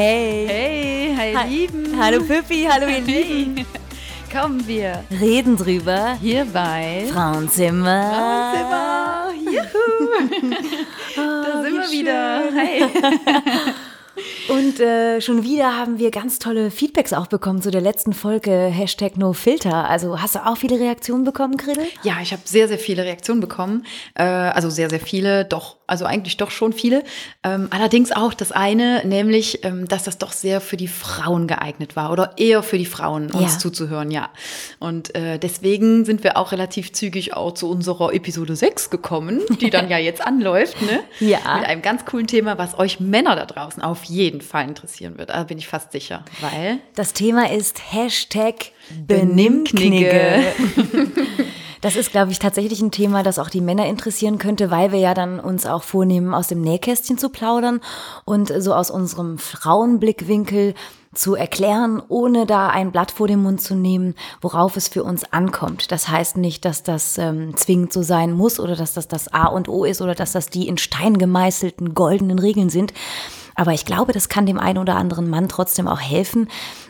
Hey. Hey, hi Ha- Lieben. Hallo Pippi, hallo ihr Lieben. Kommen wir Reden drüber. hier bei Frauenzimmer. Zimmer. Juhu. da sind wie wir wieder. schön. Hey. Und äh, schon wieder haben wir ganz tolle Feedbacks auch bekommen zu der letzten Folge Hashtag NoFilter. Also hast du auch viele Reaktionen bekommen, Griddel? Ja, ich habe sehr, sehr viele Reaktionen bekommen. Äh, also sehr, sehr viele, doch, also eigentlich doch schon viele. Ähm, allerdings auch das eine, nämlich, ähm, dass das doch sehr für die Frauen geeignet war oder eher für die Frauen, uns Ja. zuzuhören, ja. Und äh, deswegen sind wir auch relativ zügig auch zu unserer Episode 6 gekommen, die dann ja jetzt anläuft, ne? Ja. Mit einem ganz coolen Thema, was euch Männer da draußen auf jeden Fall interessieren wird. Da bin ich fast sicher, weil Das Thema ist Hashtag. Benimmknigge. Das ist, glaube ich, tatsächlich ein Thema, das auch die Männer interessieren könnte, weil wir ja dann uns auch vornehmen, aus dem Nähkästchen zu plaudern und so aus unserem Frauenblickwinkel zu erklären, ohne da ein Blatt vor den Mund zu nehmen, worauf es für uns ankommt. Das heißt nicht, dass das ähm, zwingend so sein muss oder dass das das A und O ist oder dass das die in Stein gemeißelten goldenen Regeln sind. Aber ich glaube, das kann dem einen oder anderen Mann trotzdem auch helfen,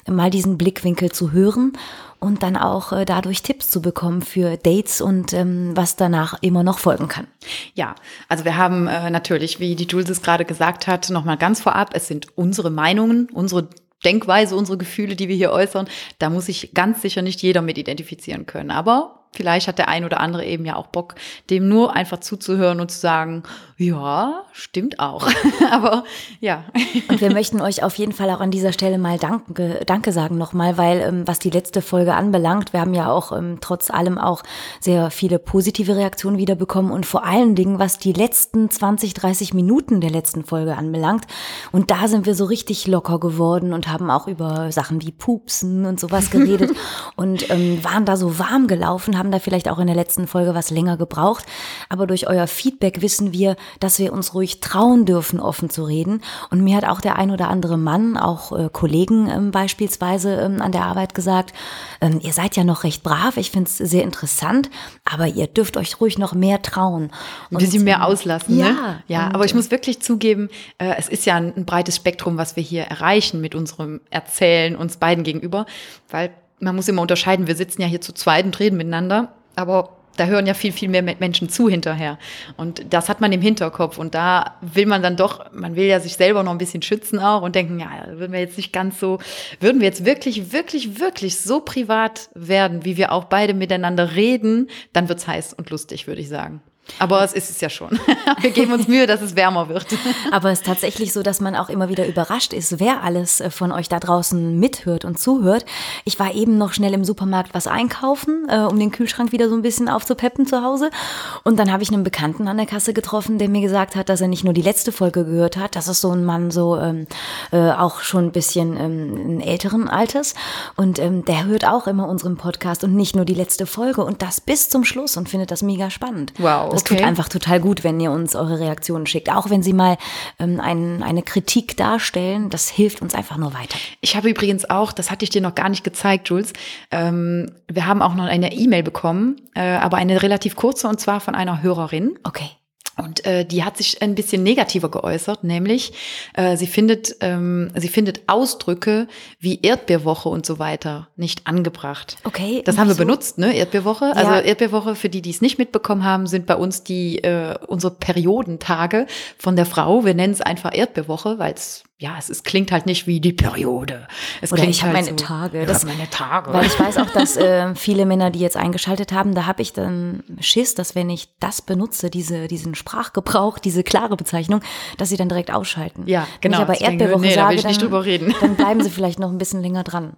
mal diesen Blickwinkel zu hören und dann auch äh, dadurch Tipps zu bekommen für Dates und ähm, was danach immer noch folgen kann. Ja, also wir haben äh, natürlich, wie die Jules es gerade gesagt hat, nochmal ganz vorab, es sind unsere Meinungen, unsere Denkweise, unsere Gefühle, die wir hier äußern. Da muss sich ganz sicher nicht jeder mit identifizieren können. Aber vielleicht hat der ein oder andere eben ja auch Bock, dem nur einfach zuzuhören und zu sagen, ja, stimmt auch. Aber ja. Und wir möchten euch auf jeden Fall auch an dieser Stelle mal Danke, Danke sagen nochmal, weil ähm, was die letzte Folge anbelangt, wir haben ja auch ähm, trotz allem auch sehr viele positive Reaktionen wieder bekommen und vor allen Dingen, was die letzten 20, 30 Minuten der letzten Folge anbelangt. Und da sind wir so richtig locker geworden und haben auch über Sachen wie Pupsen und sowas geredet und ähm, waren da so warm gelaufen, haben da vielleicht auch in der letzten Folge was länger gebraucht. Aber durch euer Feedback wissen wir, dass wir uns ruhig trauen dürfen, offen zu reden. Und mir hat auch der ein oder andere Mann, auch äh, Kollegen ähm, beispielsweise ähm, an der Arbeit gesagt, ähm, ihr seid ja noch recht brav, ich finde es sehr interessant, aber ihr dürft euch ruhig noch mehr trauen. ein bisschen mehr auslassen. Ja, ne? ja und, aber ich muss wirklich zugeben, äh, es ist ja ein, ein breites Spektrum, was wir hier erreichen mit unserem Erzählen uns beiden gegenüber, weil man muss immer unterscheiden, wir sitzen ja hier zu zweit und reden miteinander, aber da hören ja viel, viel mehr Menschen zu hinterher. Und das hat man im Hinterkopf. Und da will man dann doch, man will ja sich selber noch ein bisschen schützen auch und denken, ja, würden wir jetzt nicht ganz so, würden wir jetzt wirklich, wirklich, wirklich so privat werden, wie wir auch beide miteinander reden, dann wird's heiß und lustig, würde ich sagen. Aber es ist es ja schon. Wir geben uns Mühe, dass es wärmer wird. Aber es ist tatsächlich so, dass man auch immer wieder überrascht ist, wer alles äh, von euch da draußen mithört und zuhört. Ich war eben noch schnell im Supermarkt was einkaufen, äh, um den Kühlschrank wieder so ein bisschen aufzupeppen zu Hause. Und dann habe ich einen Bekannten an der Kasse getroffen, der mir gesagt hat, dass er nicht nur die letzte Folge gehört hat. Das ist so ein Mann, so ähm, äh, auch schon ein bisschen ähm, in älteren Alters. Und ähm, der hört auch immer unseren Podcast und nicht nur die letzte Folge und das bis zum Schluss und findet das mega spannend. Wow, Das tut okay. einfach total gut, wenn ihr uns eure Reaktionen schickt. Auch wenn sie mal ähm, ein, eine Kritik darstellen, das hilft uns einfach nur weiter. Ich habe übrigens auch, das hatte ich dir noch gar nicht gezeigt, Jules, ähm, wir haben auch noch eine E-Mail bekommen, äh, aber eine relativ kurze und zwar von einer Hörerin. Okay. Und äh, die hat sich ein bisschen negativer geäußert, nämlich äh, sie findet ähm, sie findet Ausdrücke wie Erdbeerwoche und so weiter nicht angebracht. Okay, Das haben wir wieso? benutzt, ne? Erdbeerwoche. Also Ja. Erdbeerwoche für die, die es nicht mitbekommen haben, sind bei uns die äh, unsere Periodentage von der Frau. Wir nennen es einfach Erdbeerwoche, weil es ja es ist, klingt halt nicht wie die Periode. Es Oder klingt ich habe halt meine so, Tage. Das- meine Tage. Weil ich weiß auch, dass äh, viele Männer, die jetzt eingeschaltet haben, da habe ich dann Schiss, dass wenn ich das benutze, diese, diesen Sprachgebrauch, diese klare Bezeichnung, dass sie dann direkt ausschalten. Ja, Wenn genau. ich aber Ich denke, Erdbeerwoche nee, sage, ich nicht dann, drüber reden. dann bleiben sie vielleicht noch ein bisschen länger dran.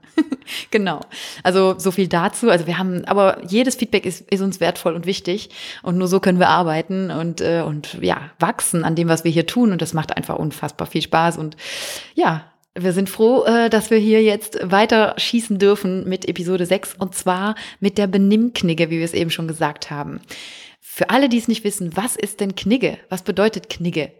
Genau. Also so viel dazu. Also wir haben, aber jedes Feedback ist, ist uns wertvoll und wichtig. Und nur so können wir arbeiten und, äh, und ja, wachsen an dem, was wir hier tun. Und das macht einfach unfassbar viel Spaß. Und ja, wir sind froh, äh, dass wir hier jetzt weiter schießen dürfen mit Episode 6 und zwar mit der Benimmknigge, wie wir es eben schon gesagt haben. Für alle, die es nicht wissen, was ist denn Knigge? Was bedeutet Knigge?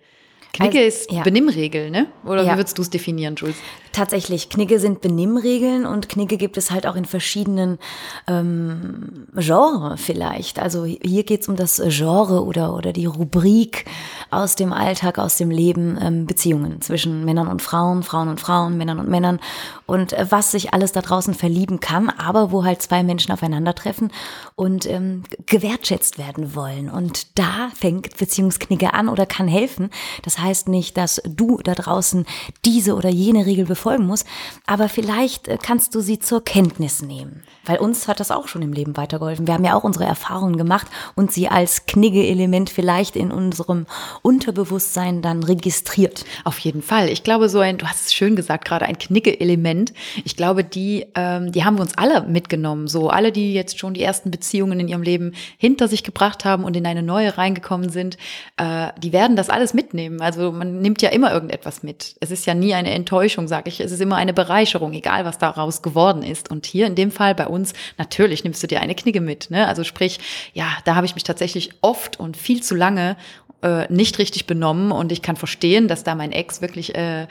Knigge Also, ist ja. Benimmregel, ne? Oder Ja. wie würdest du es definieren, Jules? Tatsächlich, Knigge sind Benimmregeln und Knigge gibt es halt auch in verschiedenen ähm, Genre vielleicht. Also hier geht's um das Genre oder, oder die Rubrik aus dem Alltag, aus dem Leben, ähm, Beziehungen zwischen Männern und Frauen, Frauen und Frauen, Männern und Männern und äh, was sich alles da draußen verlieben kann, aber wo halt zwei Menschen aufeinandertreffen und ähm, gewertschätzt werden wollen. Und da fängt Beziehungsknicke an oder kann helfen. Das heißt nicht, dass du da draußen diese oder jene Regel befolgen musst, aber vielleicht äh, kannst du sie zur Kenntnis nehmen. Weil uns hat das auch schon im Leben weitergeholfen. Wir haben ja auch unsere Erfahrungen gemacht und sie als Knigge-Element vielleicht in unserem Unterbewusstsein dann registriert. Auf jeden Fall. Ich glaube, so ein, du hast es schön gesagt, gerade ein Knigge-Element. Ich glaube, die, ähm, die haben wir uns alle mitgenommen. So alle, die jetzt schon die ersten Beziehungen in ihrem Leben hinter sich gebracht haben und in eine neue reingekommen sind, äh, die werden das alles mitnehmen. Also man nimmt ja immer irgendetwas mit. Es ist ja nie eine Enttäuschung, sage ich. Es ist immer eine Bereicherung, egal was daraus geworden ist. Und hier in dem Fall bei uns, natürlich nimmst du dir eine Knigge mit. Ne? Also sprich, ja, da habe ich mich tatsächlich oft und viel zu lange äh, nicht richtig benommen und ich kann verstehen, dass da mein Ex wirklich, äh,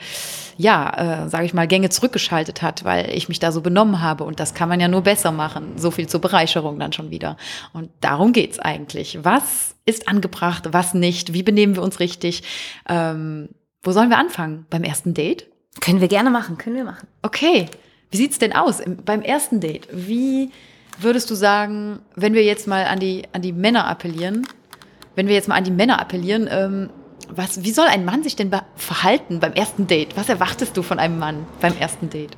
ja, äh, sage ich mal, Gänge zurückgeschaltet hat, weil ich mich da so benommen habe und das kann man ja nur besser machen. So viel zur Bereicherung dann schon wieder. Und darum geht's eigentlich. Was ist angebracht, was nicht? Wie benehmen wir uns richtig? Ähm, wo sollen wir anfangen? Beim ersten Date? Können wir gerne machen, können wir machen. Okay. Wie sieht's denn aus Im, beim ersten Date? Wie würdest du sagen, wenn wir jetzt mal an die, an die Männer appellieren, wenn wir jetzt mal an die Männer appellieren, ähm, was, wie soll ein Mann sich denn verhalten beim ersten Date? Was erwartest du von einem Mann beim ersten Date?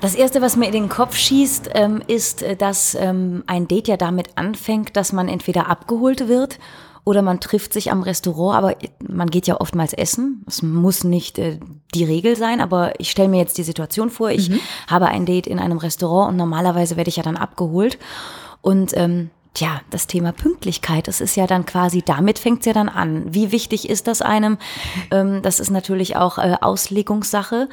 Das Erste, was mir in den Kopf schießt, ähm, ist, äh, dass ähm, ein Date ja damit anfängt, dass man entweder abgeholt wird oder man trifft sich am Restaurant, aber man geht ja oftmals essen. Das muss nicht äh, die Regel sein, aber ich stelle mir jetzt die Situation vor, ich mhm. habe ein Date in einem Restaurant und normalerweise werde ich ja dann abgeholt. Und ähm, Tja, das Thema Pünktlichkeit, das ist ja dann quasi, damit fängt es ja dann an. Wie wichtig ist das einem? Ähm, das ist natürlich auch äh, Auslegungssache.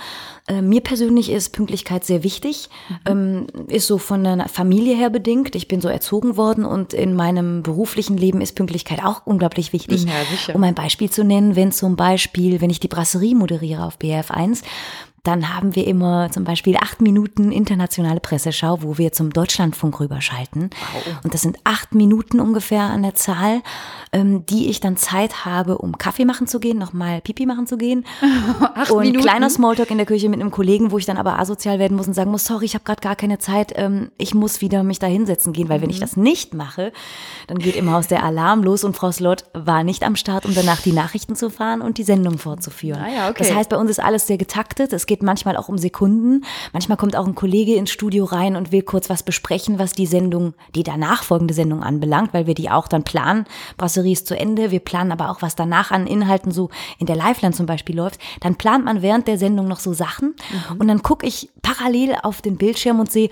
Äh, mir persönlich ist Pünktlichkeit sehr wichtig, mhm. ähm, ist so von der Familie her bedingt. Ich bin so erzogen worden und in meinem beruflichen Leben ist Pünktlichkeit auch unglaublich wichtig. Ja, sicher. Um ein Beispiel zu nennen, wenn zum Beispiel, wenn ich die Brasserie moderiere auf BF1, dann haben wir immer zum Beispiel acht Minuten internationale Presseschau, wo wir zum Deutschlandfunk rüberschalten. Wow. Und das sind acht Minuten ungefähr an der Zahl, ähm, die ich dann Zeit habe, um Kaffee machen zu gehen, nochmal Pipi machen zu gehen. acht und Minuten? kleiner Smalltalk in der Küche mit einem Kollegen, wo ich dann aber asozial werden muss und sagen muss, sorry, ich habe gerade gar keine Zeit, ähm, ich muss wieder mich da hinsetzen gehen, weil mhm. wenn ich mhm. das nicht mache, dann geht im Haus der Alarm los und Frau Slott war nicht am Start, um danach die Nachrichten zu fahren und die Sendung fortzuführen. Ah ja, okay. Das heißt, bei uns ist alles sehr getaktet. Es geht manchmal auch um Sekunden. Manchmal kommt auch ein Kollege ins Studio rein und will kurz was besprechen, was die Sendung, die danach folgende Sendung anbelangt, weil wir die auch dann planen. Brasserie ist zu Ende. Wir planen aber auch, was danach an Inhalten so in der Liveline zum Beispiel läuft. Dann plant man während der Sendung noch so Sachen. Mhm. Und dann gucke ich parallel auf den Bildschirm und sehe,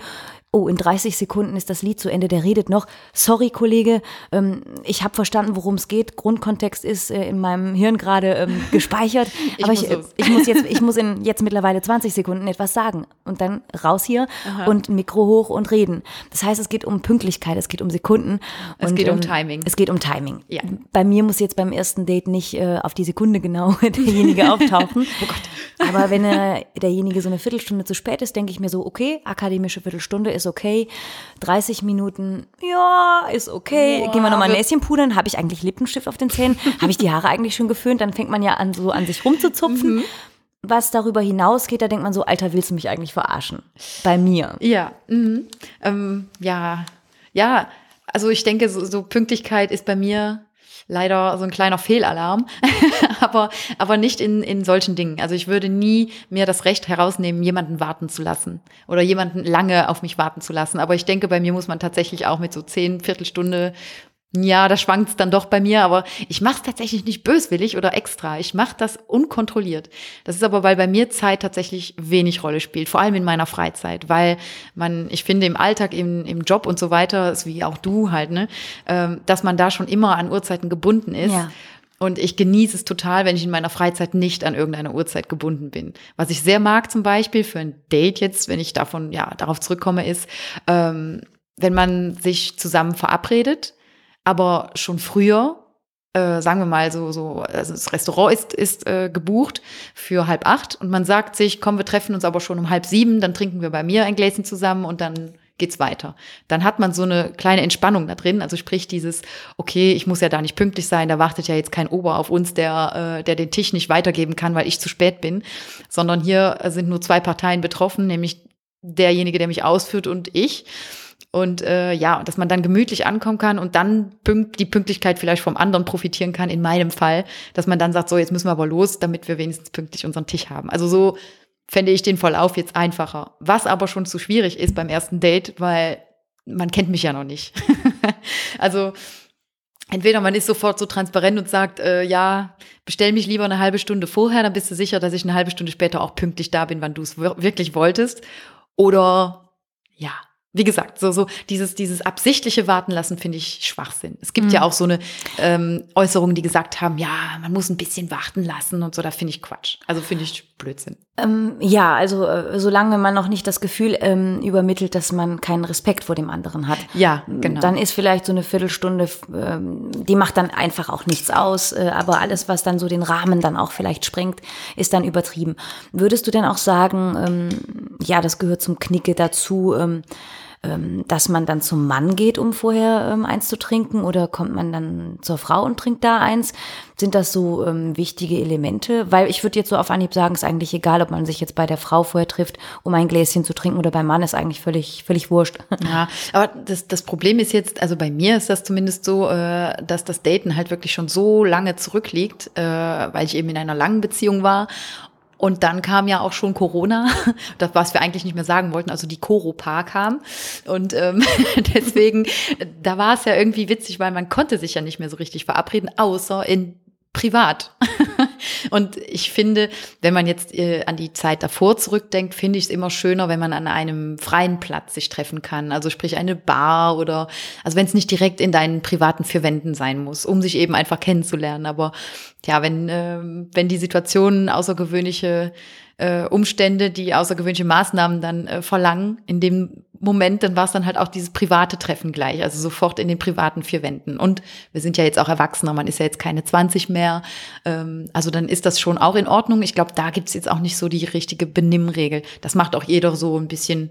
oh, in 30 Sekunden ist das Lied zu Ende, der redet noch. Sorry, Kollege, ähm, ich habe verstanden, worum es geht. Grundkontext ist äh, in meinem Hirn gerade ähm, gespeichert. ich aber muss ich, ich, muss jetzt, ich muss in jetzt mittlerweile 20 Sekunden etwas sagen. Und dann raus hier Aha. und Mikro hoch und reden. Das heißt, es geht um Pünktlichkeit, es geht um Sekunden. Es und, geht um ähm, Timing. Es geht um Timing. Ja. Bei mir muss jetzt beim ersten Date nicht äh, auf die Sekunde genau derjenige auftauchen. oh Gott. Aber wenn äh, derjenige so eine Viertelstunde zu spät ist, denke ich mir so, okay, akademische Viertelstunde ist ist okay. 30 Minuten, ja, ist okay. Boah, Gehen wir nochmal Näschen pudern. Habe ich eigentlich Lippenstift auf den Zähnen? Habe ich die Haare eigentlich schon geföhnt? Dann fängt man ja an, so an sich rumzuzupfen. Mhm. Was darüber hinausgeht, da denkt man so, Alter, willst du mich eigentlich verarschen? Bei mir. Ja, mhm. ähm, ja, ja. Also ich denke, so, so Pünktlichkeit ist bei mir leider so ein kleiner Fehlalarm, aber, aber nicht in, in solchen Dingen. Also ich würde nie mir das Recht herausnehmen, jemanden warten zu lassen oder jemanden lange auf mich warten zu lassen. Aber ich denke, bei mir muss man tatsächlich auch mit so zehn Viertelstunde ja, da schwankt es dann doch bei mir, aber ich mache es tatsächlich nicht böswillig oder extra. Ich mache das unkontrolliert. Das ist aber, weil bei mir Zeit tatsächlich wenig Rolle spielt, vor allem in meiner Freizeit, weil man, ich finde im Alltag, im, im Job und so weiter, ist wie auch du halt, ne, ähm, dass man da schon immer an Uhrzeiten gebunden ist. Ja. Und ich genieße es total, wenn ich in meiner Freizeit nicht an irgendeine Uhrzeit gebunden bin. Was ich sehr mag zum Beispiel für ein Date jetzt, wenn ich davon, ja, darauf zurückkomme, ist, ähm, wenn man sich zusammen verabredet, aber schon früher, äh, sagen wir mal so, so, also das Restaurant ist, ist äh, gebucht für halb acht und man sagt sich, komm, wir treffen uns aber schon um halb sieben, dann trinken wir bei mir ein Gläschen zusammen und dann geht's weiter. Dann hat man so eine kleine Entspannung da drin, also sprich dieses, okay, ich muss ja da nicht pünktlich sein, da wartet ja jetzt kein Ober auf uns, der, äh, der den Tisch nicht weitergeben kann, weil ich zu spät bin, sondern hier sind nur zwei Parteien betroffen, nämlich derjenige, der mich ausführt und ich. Und äh, ja, dass man dann gemütlich ankommen kann und dann pünkt, die Pünktlichkeit vielleicht vom anderen profitieren kann, in meinem Fall, dass man dann sagt, so, jetzt müssen wir aber los, damit wir wenigstens pünktlich unseren Tisch haben. Also so fände ich den Verlauf jetzt einfacher. Was aber schon zu schwierig ist beim ersten Date, weil man kennt mich ja noch nicht. also entweder man ist sofort so transparent und sagt, äh, ja, bestell mich lieber eine halbe Stunde vorher, dann bist du sicher, dass ich eine halbe Stunde später auch pünktlich da bin, wann du es wirklich wolltest. Oder ja, wie gesagt, so, so dieses, dieses absichtliche Warten lassen finde ich Schwachsinn. Es gibt mhm. ja auch so eine ähm, Äußerung, die gesagt haben, ja, man muss ein bisschen warten lassen und so, da finde ich Quatsch. Also finde ich Blödsinn. Ähm, ja, also äh, solange man noch nicht das Gefühl ähm, übermittelt, dass man keinen Respekt vor dem anderen hat. Ja, genau. Dann ist vielleicht so eine Viertelstunde, ähm, die macht dann einfach auch nichts aus, äh, aber alles, was dann so den Rahmen dann auch vielleicht sprengt, ist dann übertrieben. Würdest du denn auch sagen, ähm, ja, das gehört zum Knicke dazu, ähm, ähm, dass man dann zum Mann geht, um vorher ähm, eins zu trinken oder kommt man dann zur Frau und trinkt da eins? Sind das so ähm, wichtige Elemente? Weil ich würde jetzt so auf Anhieb sagen, ist eigentlich egal, ob man sich jetzt bei der Frau vorher trifft, um ein Gläschen zu trinken oder beim Mann, ist eigentlich völlig, völlig wurscht. Ja, aber das, das Problem ist jetzt, also bei mir ist das zumindest so, äh, dass das Daten halt wirklich schon so lange zurückliegt, äh, weil ich eben in einer langen Beziehung war und dann kam ja auch schon Corona, das, was wir eigentlich nicht mehr sagen wollten, also die Koropa kam. Und ähm, deswegen, da war es ja irgendwie witzig, weil man konnte sich ja nicht mehr so richtig verabreden, außer in privat. und ich finde, wenn man jetzt äh, an die Zeit davor zurückdenkt, finde ich es immer schöner, wenn man an einem freien Platz sich treffen kann. Also sprich eine Bar oder, also wenn es nicht direkt in deinen privaten vier Wänden sein muss, um sich eben einfach kennenzulernen. Aber ja, wenn, äh, wenn die Situation außergewöhnliche äh, Umstände, die außergewöhnliche Maßnahmen dann äh, verlangen, in dem Moment, dann war es dann halt auch dieses private Treffen gleich, also sofort in den privaten vier Wänden. Und wir sind ja jetzt auch Erwachsener, man ist ja jetzt keine 20 mehr. Ähm, also dann ist das schon auch in Ordnung. Ich glaube, da gibt's jetzt auch nicht so die richtige Benimmregel. Das macht auch jeder so ein bisschen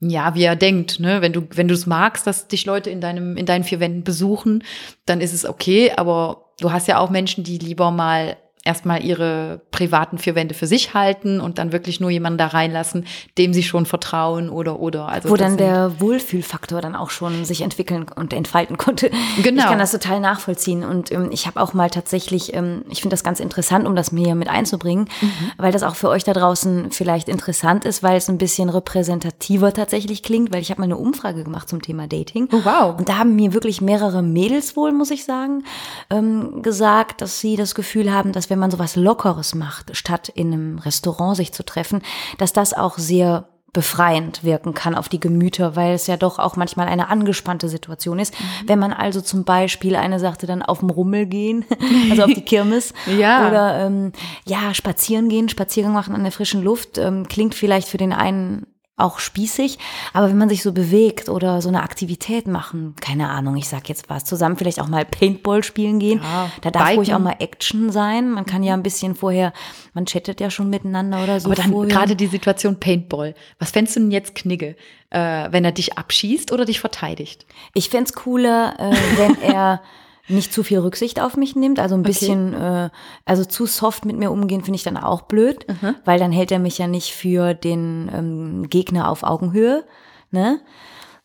ja, wie er denkt, ne? Wenn du, wenn du es magst, dass dich Leute in deinem, in deinen vier Wänden besuchen, dann ist es okay, aber du hast ja auch Menschen, die lieber mal erstmal ihre privaten vier Wände für sich halten und dann wirklich nur jemanden da reinlassen, dem sie schon vertrauen oder oder. Also Wo dann der Wohlfühlfaktor dann auch schon sich entwickeln und entfalten konnte. Genau. Ich kann das total nachvollziehen und ähm, ich habe auch mal tatsächlich, ähm, ich finde das ganz interessant, um das mir mit einzubringen, mhm. weil das auch für euch da draußen vielleicht interessant ist, weil es ein bisschen repräsentativer tatsächlich klingt, weil ich habe mal eine Umfrage gemacht zum Thema Dating. Oh, wow. Und da haben mir wirklich mehrere Mädels wohl, muss ich sagen, ähm, gesagt, dass sie das Gefühl haben, dass wir wenn man sowas Lockeres macht, statt in einem Restaurant sich zu treffen, dass das auch sehr befreiend wirken kann auf die Gemüter, weil es ja doch auch manchmal eine angespannte Situation ist. Mhm. Wenn man also zum Beispiel, eine sagte dann auf dem Rummel gehen, also auf die Kirmes, ja. oder ähm, ja, spazieren gehen, Spaziergang machen an der frischen Luft, ähm, klingt vielleicht für den einen auch spießig, aber wenn man sich so bewegt oder so eine Aktivität machen, keine Ahnung, ich sag jetzt was, zusammen vielleicht auch mal Paintball spielen gehen, ja, da darf Biken. ruhig auch mal Action sein. Man kann ja ein bisschen vorher, man chattet ja schon miteinander oder so. Aber dann gerade die Situation Paintball. Was fändest du denn jetzt Knigge, äh, wenn er dich abschießt oder dich verteidigt? Ich fände cooler, äh, wenn er nicht zu viel Rücksicht auf mich nimmt. Also ein bisschen, okay. äh, also zu soft mit mir umgehen finde ich dann auch blöd, mhm. weil dann hält er mich ja nicht für den ähm, Gegner auf Augenhöhe. Ne?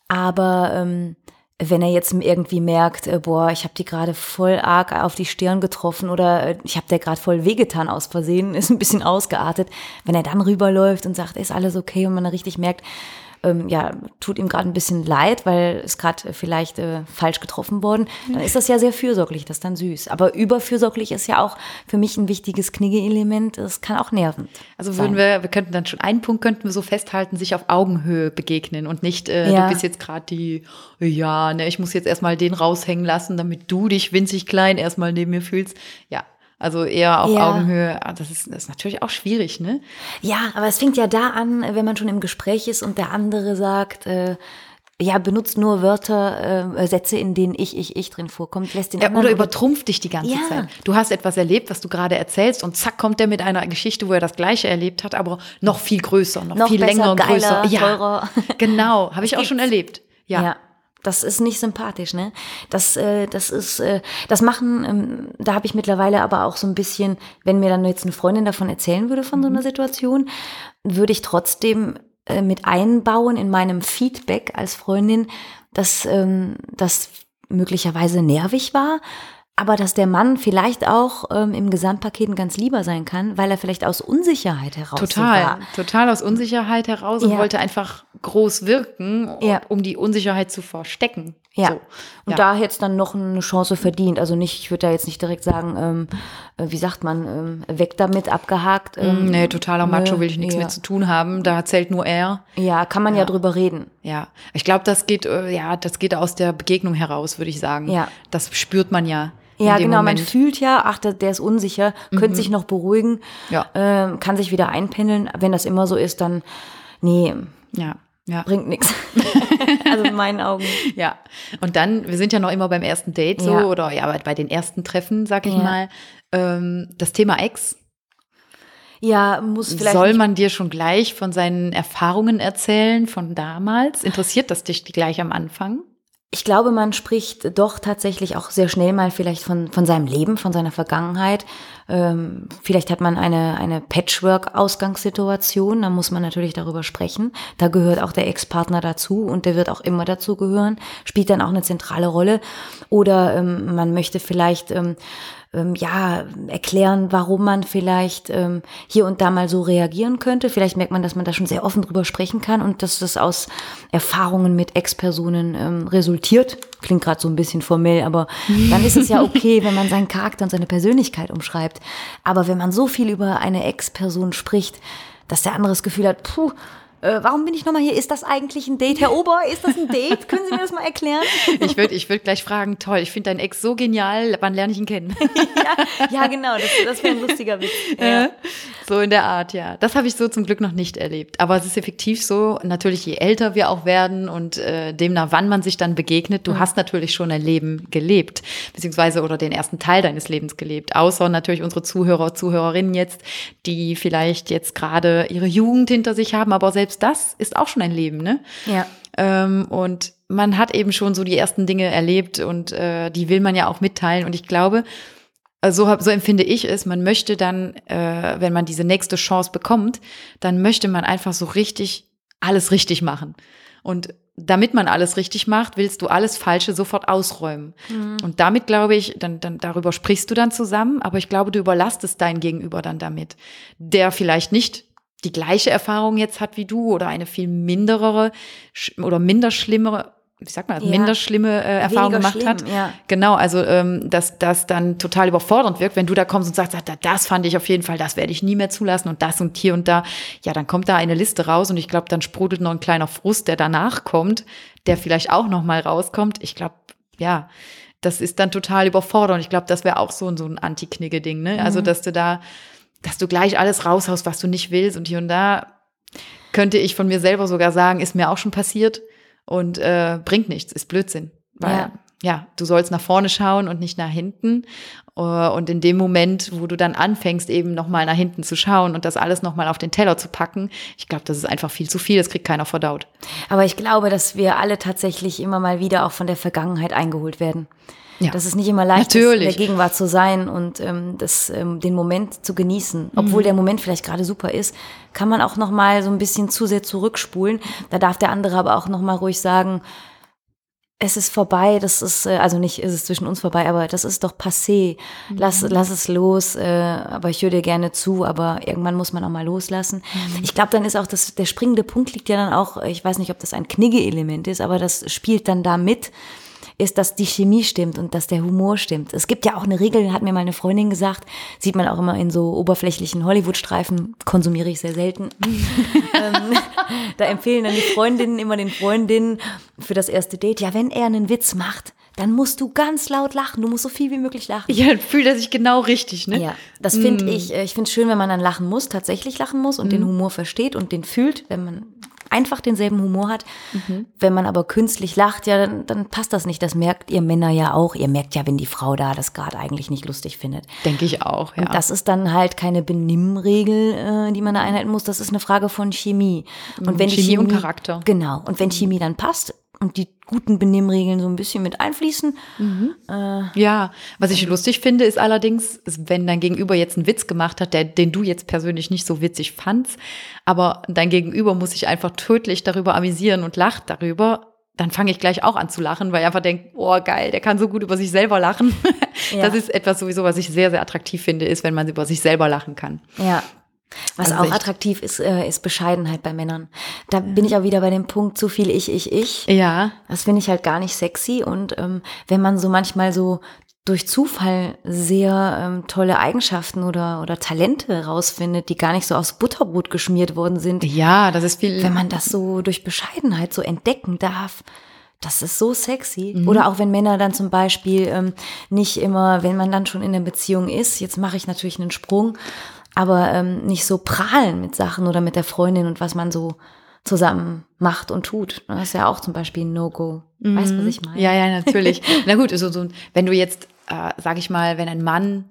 Aber ähm, wenn er jetzt irgendwie merkt, äh, boah, ich habe die gerade voll arg auf die Stirn getroffen oder äh, ich habe der gerade voll wehgetan aus Versehen, ist ein bisschen ausgeartet, wenn er dann rüberläuft und sagt, ist alles okay und man richtig merkt, ähm, ja, tut ihm gerade ein bisschen leid, weil es gerade vielleicht äh, falsch getroffen worden, dann ist das ja sehr fürsorglich, das ist dann süß. Aber überfürsorglich ist ja auch für mich ein wichtiges Knigge-Element, es kann auch nerven. Also würden wir, wir könnten dann schon einen Punkt könnten wir so festhalten, sich auf Augenhöhe begegnen und nicht, äh, ja. du bist jetzt gerade die, ja, ne, ich muss jetzt erstmal den raushängen lassen, damit du dich winzig klein erstmal neben mir fühlst. Ja, also eher auf ja. Augenhöhe. Ah, das ist, das ist natürlich auch schwierig, ne? Ja, aber es fängt ja da an, wenn man schon im Gespräch ist und der andere sagt, äh, ja, benutzt nur Wörter, äh, Sätze, in denen ich, ich, ich drin vorkommt, lässt den Ja, anderen oder übertrumpft dich die ganze Ja. Zeit. Du hast etwas erlebt, was du gerade erzählst und zack kommt der mit einer Geschichte, wo er das Gleiche erlebt hat, aber noch viel größer, noch, Noch viel besser, länger, geiler, größer. Ja, teurer. genau, habe ich auch schon erlebt. Ja. Ja. Das ist nicht sympathisch, ne? Das, äh, das ist, äh, das machen, ähm, da habe ich mittlerweile aber auch so ein bisschen, wenn mir dann jetzt eine Freundin davon erzählen würde von so einer Situation, würde ich trotzdem äh, mit einbauen in meinem Feedback als Freundin, dass ähm, das möglicherweise nervig war, aber dass der Mann vielleicht auch ähm, im Gesamtpaket ein ganz lieber sein kann, weil er vielleicht aus Unsicherheit heraus Total, war. total aus Unsicherheit heraus und Ja. wollte einfach groß wirken, Ja. um die Unsicherheit zu verstecken. Ja. So. Und Ja. da hätte es dann noch eine Chance verdient. Also nicht, ich würde da jetzt nicht direkt sagen, ähm, äh, wie sagt man, ähm, weg damit, abgehakt. Ähm, Mm, nee, totaler Macho nö, will ich nichts ja. mit zu tun haben. Da zählt nur er. Ja, kann man ja, drüber reden. Ja, ich glaube, das geht, äh, ja, das geht aus der Begegnung heraus, würde ich sagen. Ja. Das spürt man ja. Ja, genau, Moment. man fühlt ja, ach, der, der ist unsicher, könnte sich noch beruhigen, Ja. ähm, kann sich wieder einpendeln. Wenn das immer so ist, dann, nee, Ja, ja. bringt nichts. also in meinen Augen. Ja, und dann, wir sind ja noch immer beim ersten Date so Ja. oder ja, bei- den ersten Treffen, sag ich Ja. mal. Ähm, das Thema Ex, Ja, muss vielleicht. soll man dir schon gleich von seinen Erfahrungen erzählen von damals? Interessiert das dich gleich am Anfang? Ich glaube, man spricht doch tatsächlich auch sehr schnell mal vielleicht von, von seinem Leben, von seiner Vergangenheit. Ähm, vielleicht hat man eine, eine Patchwork-Ausgangssituation, da muss man natürlich darüber sprechen. Da gehört auch der Ex-Partner dazu und der wird auch immer dazu gehören, spielt dann auch eine zentrale Rolle. Oder ähm, man möchte vielleicht ähm, ähm, ja erklären, warum man vielleicht ähm, hier und da mal so reagieren könnte. Vielleicht merkt man, dass man da schon sehr offen drüber sprechen kann und dass das aus Erfahrungen mit Ex-Personen ähm, resultiert. Klingt gerade so ein bisschen formell, aber dann ist es ja okay, wenn man seinen Charakter und seine Persönlichkeit umschreibt. Aber wenn man so viel über eine Ex-Person spricht, dass der andere das Gefühl hat, puh, äh, warum bin ich nochmal hier? Ist das eigentlich ein Date? Herr Ober, ist das ein Date? Können Sie mir das mal erklären? Ich würde ich würd gleich fragen, toll, ich finde deinen Ex so genial, wann lerne ich ihn kennen? ja, ja, genau, das, das wäre ein lustiger Witz. Ja. So in der Art, ja. Das habe ich so zum Glück noch nicht erlebt. Aber es ist effektiv so, natürlich je älter wir auch werden und äh, demnach, wann man sich dann begegnet, Mhm. du hast natürlich schon ein Leben gelebt, beziehungsweise oder den ersten Teil deines Lebens gelebt. Außer natürlich unsere Zuhörer, Zuhörerinnen jetzt, die vielleicht jetzt gerade ihre Jugend hinter sich haben, aber selbst das ist auch schon ein Leben, ne? ja. Ähm, und man hat eben schon so die ersten Dinge erlebt und äh, die will man ja auch mitteilen. Und ich glaube, so, hab- so empfinde ich es, man möchte dann, äh, wenn man diese nächste Chance bekommt, dann möchte man einfach so richtig alles richtig machen. Und damit man alles richtig macht, willst du alles Falsche sofort ausräumen. Und damit glaube ich, dann, dann darüber sprichst du dann zusammen, aber ich glaube, du überlastest dein Gegenüber dann damit, der vielleicht nicht die gleiche Erfahrung jetzt hat wie du oder eine viel minderere oder minder schlimmere, wie sagt man, Ja. minder schlimme äh, Erfahrung Weniger gemacht hat. schlimm, ja. Genau, also ähm, dass das dann total überfordernd wirkt, wenn du da kommst und sagst, "Da- das fand ich auf jeden Fall, das werde ich nie mehr zulassen und das und hier und da. Ja, dann kommt da eine Liste raus und ich glaube, dann sprudelt noch ein kleiner Frust, der danach kommt, der vielleicht auch noch mal rauskommt. Ich glaube, ja, das ist dann total überfordernd. Ich glaube, das wäre auch so, ein- so ein Anti-Knigge-Ding, ne? Also, dass du da, dass du gleich alles raushaust, was du nicht willst und hier und da könnte ich von mir selber sogar sagen, ist mir auch schon passiert und äh, bringt nichts, ist Blödsinn. Weil, Ja. ja. du sollst nach vorne schauen und nicht nach hinten. Äh, Und in dem Moment, wo du dann anfängst, eben nochmal nach hinten zu schauen und das alles nochmal auf den Teller zu packen, ich glaube, das ist einfach viel zu viel, das kriegt keiner verdaut. Aber ich glaube, dass wir alle tatsächlich immer mal wieder auch von der Vergangenheit eingeholt werden. Ja. Dass es nicht immer leicht ist, in der Gegenwart zu sein und ähm, das, ähm, den Moment zu genießen. Mhm. Obwohl der Moment vielleicht gerade super ist, kann man auch noch mal so ein bisschen zu sehr zurückspulen. Da darf der andere aber auch noch mal ruhig sagen, es ist vorbei, das ist, äh, also nicht ist es zwischen uns vorbei, aber das ist doch passé. Lass, lass es los, äh, aber ich höre dir gerne zu, aber irgendwann muss man auch mal loslassen. Ich glaube, dann ist auch das, der springende Punkt liegt ja dann auch, ich weiß nicht, ob das ein Knigge-Element ist, aber das spielt dann da mit, ist, dass die Chemie stimmt und dass der Humor stimmt. Es gibt ja auch eine Regel, hat mir mal eine Freundin gesagt, sieht man auch immer in so oberflächlichen Hollywood-Streifen, konsumiere ich sehr selten. ähm, da empfehlen dann die Freundinnen immer den Freundinnen für das erste Date, ja, wenn er einen Witz macht, dann musst du ganz laut lachen, du musst so viel wie möglich lachen. Ja, dann fühlt er sich genau richtig, ne? Ja, das finde ich, äh, ich finde es schön, wenn man dann lachen muss, tatsächlich lachen muss und den Humor versteht und den fühlt, wenn man einfach denselben Humor hat. Wenn man aber künstlich lacht, ja, dann, dann passt das nicht. Das merkt ihr Männer ja auch. Ihr merkt ja, wenn die Frau da das gerade eigentlich nicht lustig findet. Denke ich auch, ja. Und das ist dann halt keine Benimmregel, äh, die man da einhalten muss. Das ist eine Frage von Chemie. Und wenn die Chemie und Charakter. Genau. Und wenn Chemie dann passt und die guten Benimmregeln so ein bisschen mit einfließen, Ja, was ich lustig finde, ist allerdings, wenn dein Gegenüber jetzt einen Witz gemacht hat, der, den du jetzt persönlich nicht so witzig fandst, aber dein Gegenüber muss sich einfach tödlich darüber amüsieren und lacht darüber, dann fange ich gleich auch an zu lachen, weil ich einfach denke, oh geil, der kann so gut über sich selber lachen. Ja. Das ist etwas sowieso, was ich sehr, sehr attraktiv finde, ist, wenn man über sich selber lachen kann. Ja. Was Also auch attraktiv ist, äh, ist Bescheidenheit bei Männern. Da bin ich auch wieder bei dem Punkt, zu viel ich, ich, ich. Ja, Das finde ich halt gar nicht sexy. Und ähm, wenn man so manchmal so durch Zufall sehr ähm, tolle Eigenschaften oder, oder Talente rausfindet, die gar nicht so aufs Butterbrot geschmiert worden sind, ja, das ist viel. wenn man das so durch Bescheidenheit so entdecken darf, das ist so sexy. Oder auch wenn Männer dann zum Beispiel ähm, nicht immer, wenn man dann schon in der Beziehung ist, jetzt mache ich natürlich einen Sprung, aber ähm, nicht so prahlen mit Sachen oder mit der Freundin und was man so zusammen macht und tut. Das ist ja auch zum Beispiel ein No-Go. Weißt du, was ich meine? Ja, ja, natürlich. Na gut, so, so, wenn du jetzt, äh, sag ich mal, wenn ein Mann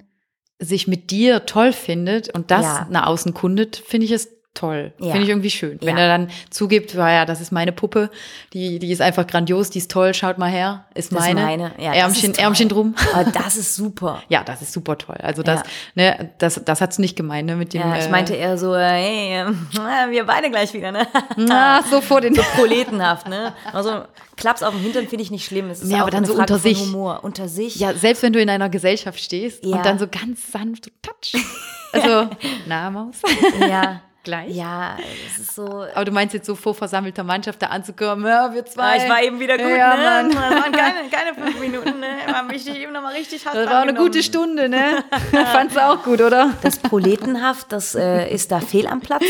sich mit dir toll findet und das Ja. nach außen kundet, finde ich es toll. Ja. Finde ich irgendwie schön. Wenn Ja. er dann zugibt, war ja, das ist meine Puppe, die, die ist einfach grandios, die ist toll, schaut mal her, ist Das ist meine. meine. Ja, das Ärmchen. Ärmchen drum. Aber das ist super. Ja, das ist super toll. Also das, Ja. ne, das, das hat's nicht gemeint, ne, mit dem. Ja, ich äh, meinte eher so, äh, hey, äh, wir beide gleich wieder, ne? na, so vor den. Proletenhaft, ne? Also Klaps auf dem Hintern finde ich nicht schlimm. Es ist Ja, aber dann so Frage unter sich. Humor. Unter sich. Ja, selbst wenn du in einer Gesellschaft stehst und dann so ganz sanft so touch. Also, na, Maus. ja. Gleich. Ja, es ist so. Aber du meinst jetzt so vor versammelter Mannschaft da anzukommen, ja, wir zwei. Ah, ich war eben wieder gut, ja, ne? Mann. Das waren keine, keine fünf Minuten, ne? War mich eben nochmal richtig hart Das war eine gute Stunde, ne? Fandst du auch gut, oder? Das Proletenhaft, das äh, ist da fehl am Platz.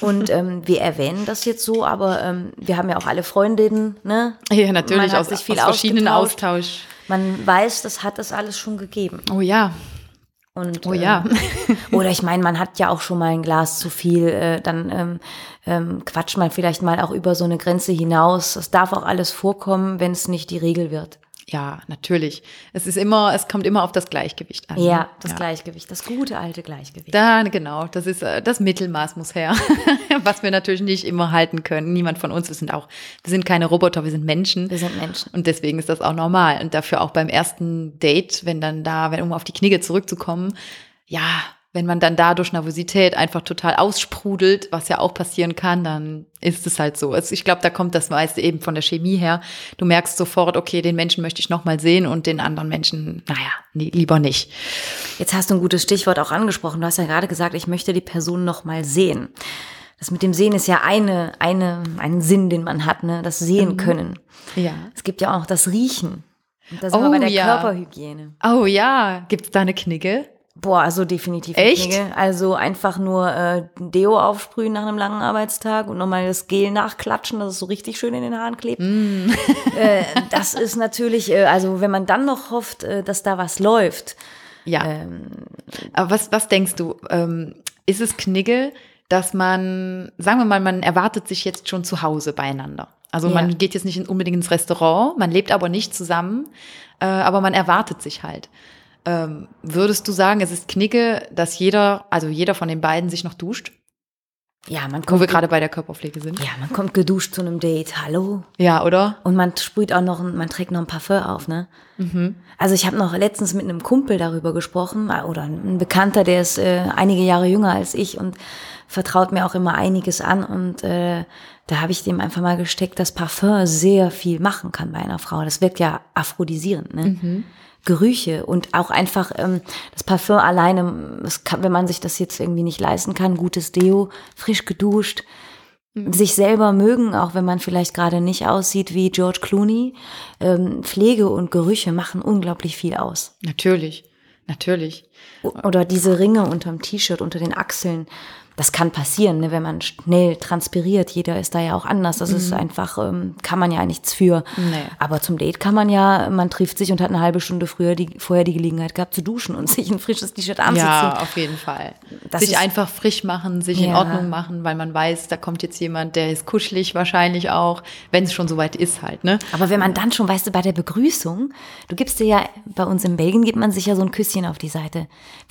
Und ähm, wir erwähnen das jetzt so, aber ähm, wir haben ja auch alle Freundinnen, ne? Ja, natürlich, Man hat aus, sich viel aus verschiedenen. Austausch. Man weiß, das hat es alles schon gegeben. Oh ja, Und, oh ja. ähm, oder ich meine, man hat ja auch schon mal ein Glas zu viel, äh, dann ähm, ähm, quatscht man vielleicht mal auch über so eine Grenze hinaus. Das darf auch alles vorkommen, wenn es nicht die Regel wird. Ja, natürlich. Es ist immer, es kommt immer auf das Gleichgewicht an. ne? Ja, das Gleichgewicht, das gute alte Gleichgewicht. Da, genau, das ist, äh, das Mittelmaß muss her. Was wir natürlich nicht immer halten können. Niemand von uns, wir sind auch, wir sind keine Roboter, wir sind Menschen. Wir sind Menschen. Und deswegen ist das auch normal. Und dafür auch beim ersten Date, wenn dann da, wenn um auf die Knie zurückzukommen, ja, wenn man dann da durch Nervosität einfach total aussprudelt, was ja auch passieren kann, dann ist es halt so. Also ich glaube, da kommt das meiste eben von der Chemie her. Du merkst sofort, okay, den Menschen möchte ich noch mal sehen und den anderen Menschen, naja, nee, lieber nicht. Jetzt hast du ein gutes Stichwort auch angesprochen. Du hast ja gerade gesagt, ich möchte die Person noch mal sehen. Das mit dem Sehen ist ja eine, eine, ein Sinn, den man hat, ne? Das Sehen können. Ja. Es gibt ja auch noch das Riechen. Und da sind wir Oh, bei der ja. Körperhygiene. Oh ja, gibt's da eine Knigge? Boah, also definitiv Echt? Knigge. Also einfach nur äh, Deo aufsprühen nach einem langen Arbeitstag und nochmal das Gel nachklatschen, dass es so richtig schön in den Haaren klebt. Mm. äh, das ist natürlich, äh, also wenn man dann noch hofft, äh, dass da was läuft. Ja. Ähm, Aber was, was denkst du? Ähm, ist es Knigge, dass man, sagen wir mal, man erwartet sich jetzt schon zu Hause beieinander? Also Ja. man geht jetzt nicht in, unbedingt ins Restaurant, man lebt aber nicht zusammen, äh, aber man erwartet sich halt. Ähm, würdest du sagen, es ist Knigge, dass jeder, also jeder von den beiden sich noch duscht? ja, man Wo kommt, wir gerade bei der Körperpflege sind. ja, man kommt geduscht zu einem Date. Hallo? Ja, oder? Und man sprüht auch noch, man trägt noch ein Parfum auf, ne? Also ich habe noch letztens mit einem Kumpel darüber gesprochen, äh, oder ein Bekannter, der ist äh, einige Jahre jünger als ich und vertraut mir auch immer einiges an. Und äh, da habe ich dem einfach mal gesteckt, dass Parfum sehr viel machen kann bei einer Frau. Das wirkt ja aphrodisierend, ne? Gerüche und auch einfach ähm, das Parfum alleine, das kann, wenn man sich das jetzt irgendwie nicht leisten kann, gutes Deo, frisch geduscht, sich selber mögen, auch wenn man vielleicht gerade nicht aussieht wie George Clooney. Ähm, Pflege und Gerüche machen unglaublich viel aus. Natürlich, natürlich. Oder diese Ringe unterm T-Shirt, unter den Achseln. Das kann passieren, ne, wenn man schnell transpiriert. Jeder ist da ja auch anders. Das Mhm. ist einfach, ähm, kann man ja nichts für. Nee. Aber zum Date kann man ja, man trifft sich und hat eine halbe Stunde früher die, vorher die Gelegenheit gehabt zu duschen und sich ein frisches T-Shirt anzuziehen. Ja, auf jeden Fall. Das sich ist- einfach frisch machen, sich in Ja. Ordnung machen, weil man weiß, da kommt jetzt jemand, der ist kuschelig wahrscheinlich auch, wenn es schon soweit ist halt, ne? Aber wenn man dann schon, weißt du, bei der Begrüßung, du gibst dir ja, bei uns in Belgien gibt man sich ja so ein Küsschen auf die Seite.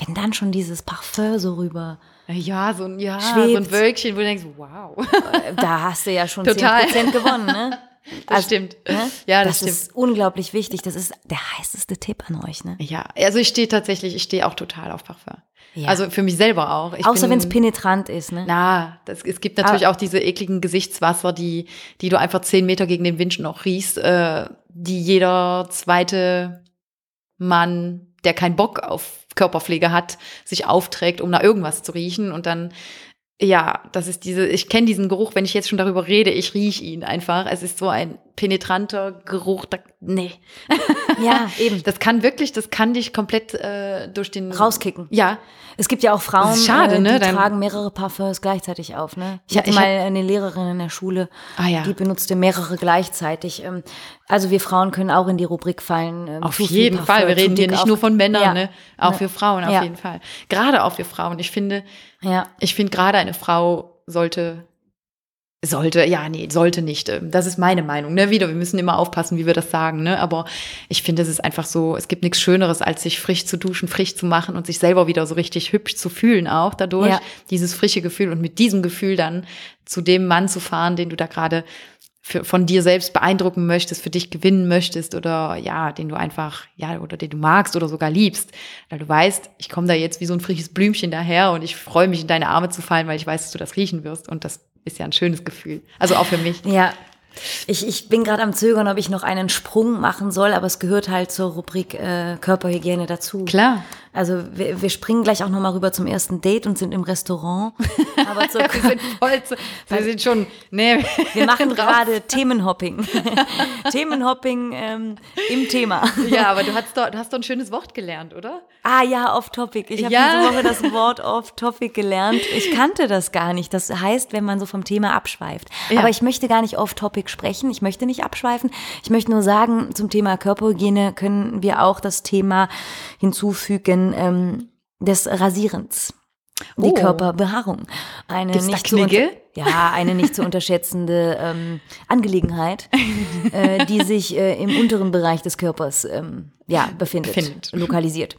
Wenn dann schon dieses Parfum so rüber, Ja, so ein, ja, so ein Wölkchen, wo du denkst, wow. äh, da hast du ja schon Total. 10% gewonnen, ne? Das stimmt. Ne? Ja, das, das ist unglaublich wichtig. Das ist der heißeste Tipp an euch, ne? Ja, also ich stehe tatsächlich, ich stehe auch total auf Parfum. Ja. Also für mich selber auch. Ich Außer wenn es penetrant ist, ne? Na, das, es gibt natürlich Aber- auch diese ekligen Gesichtswasser, die, die du einfach zehn Meter gegen den Wind noch riechst, äh, die jeder zweite Mann, der keinen Bock auf Körperpflege hat, sich aufträgt, um nach irgendwas zu riechen und dann ja, das ist diese, ich kenne diesen Geruch, wenn ich jetzt schon darüber rede, ich rieche ihn einfach. Es ist so ein penetranter Geruch. Da, nee. Ja, eben. Das kann wirklich, das kann dich komplett äh, durch den Rauskicken. Ja, Es gibt ja auch Frauen, schade, äh, die ne? Tragen mehrere Parfums gleichzeitig auf. Ne? Ich Ja, hatte ich mal hab- eine Lehrerin in der Schule, Ah, ja. die benutzte mehrere gleichzeitig. Ähm, Also wir Frauen können auch in die Rubrik fallen. ähm, Auf jeden Fall. Wir reden hier nicht auf- nur von Männern, Ja. ne? Auch Ne? für Frauen auf jeden Fall. Gerade auch für Frauen. Ich finde, Ja. ich finde gerade eine Frau sollte, sollte, ja, nee, sollte nicht. Ähm, Das ist meine Meinung, ne? Wieder, wir müssen immer aufpassen, wie wir das sagen, ne? Aber ich finde, es ist einfach so, es gibt nichts Schöneres, als sich frisch zu duschen, frisch zu machen und sich selber wieder so richtig hübsch zu fühlen auch dadurch. Ja. Dieses frische Gefühl und mit diesem Gefühl dann zu dem Mann zu fahren, den du da gerade für, von dir selbst beeindrucken möchtest, für dich gewinnen möchtest oder ja, den du einfach, ja, oder den du magst oder sogar liebst. Weil du weißt, ich komme da jetzt wie so ein frisches Blümchen daher und ich freue mich, in deine Arme zu fallen, weil ich weiß, dass du das riechen wirst. Und das ist ja ein schönes Gefühl. Also auch für mich. Ja. Ich, ich bin gerade am Zögern, ob ich noch einen Sprung machen soll, aber es gehört halt zur Rubrik äh, Körperhygiene dazu. Klar. Also wir, wir springen gleich auch nochmal rüber zum ersten Date und sind im Restaurant. Aber zur, Wir sind voll zu, wir sind schon, nee, wir machen gerade Themenhopping. Themenhopping ähm, im Thema. Ja, aber du hast doch, du hast doch ein schönes Wort gelernt, oder? Ah ja, off-topic. Ich habe Ja. diese Woche das Wort off-topic gelernt. Ich kannte das gar nicht. Das heißt, wenn man so vom Thema abschweift. Ja. Aber ich möchte gar nicht off-topic sprechen. Ich möchte nicht abschweifen. Ich möchte nur sagen, zum Thema Körperhygiene können wir auch das Thema hinzufügen ähm, des Rasierens. Die Oh. Körperbehaarung. Eine Gibt's nicht zu Knigge? ja, eine nicht zu unterschätzende ähm, Angelegenheit, äh, die sich äh, im unteren Bereich des Körpers ähm, ja, befindet, Befindet. lokalisiert.